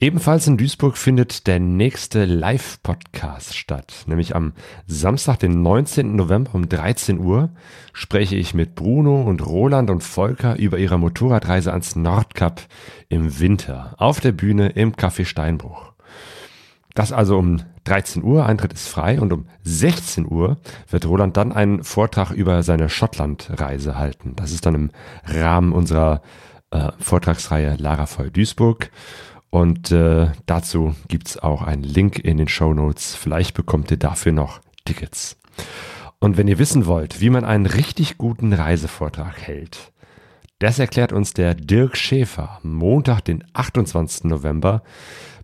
Ebenfalls in Duisburg findet der nächste Live-Podcast statt. Nämlich am Samstag, den 19. November um 13 Uhr spreche ich mit Bruno und Roland und Volker über ihre Motorradreise ans Nordkap im Winter auf der Bühne im Café Steinbruch. Das also um 13 Uhr, Eintritt ist frei und um 16 Uhr wird Roland dann einen Vortrag über seine Schottlandreise halten. Das ist dann im Rahmen unserer äh, Vortragsreihe Lagerfeuer Duisburg. Und äh, dazu gibt's auch einen Link in den Show Notes. Vielleicht bekommt ihr dafür noch Tickets. Und wenn ihr wissen wollt, wie man einen richtig guten Reisevortrag hält, das erklärt uns der Dirk Schäfer Montag, den 28. November,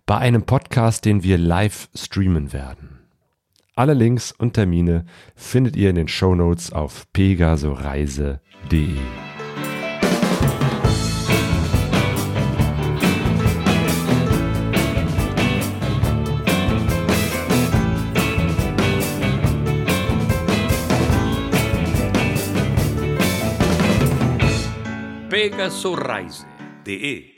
bei einem Podcast, den wir live streamen werden. Alle Links und Termine findet ihr in den Show Notes auf pegasoreise.de. pegasoreise.de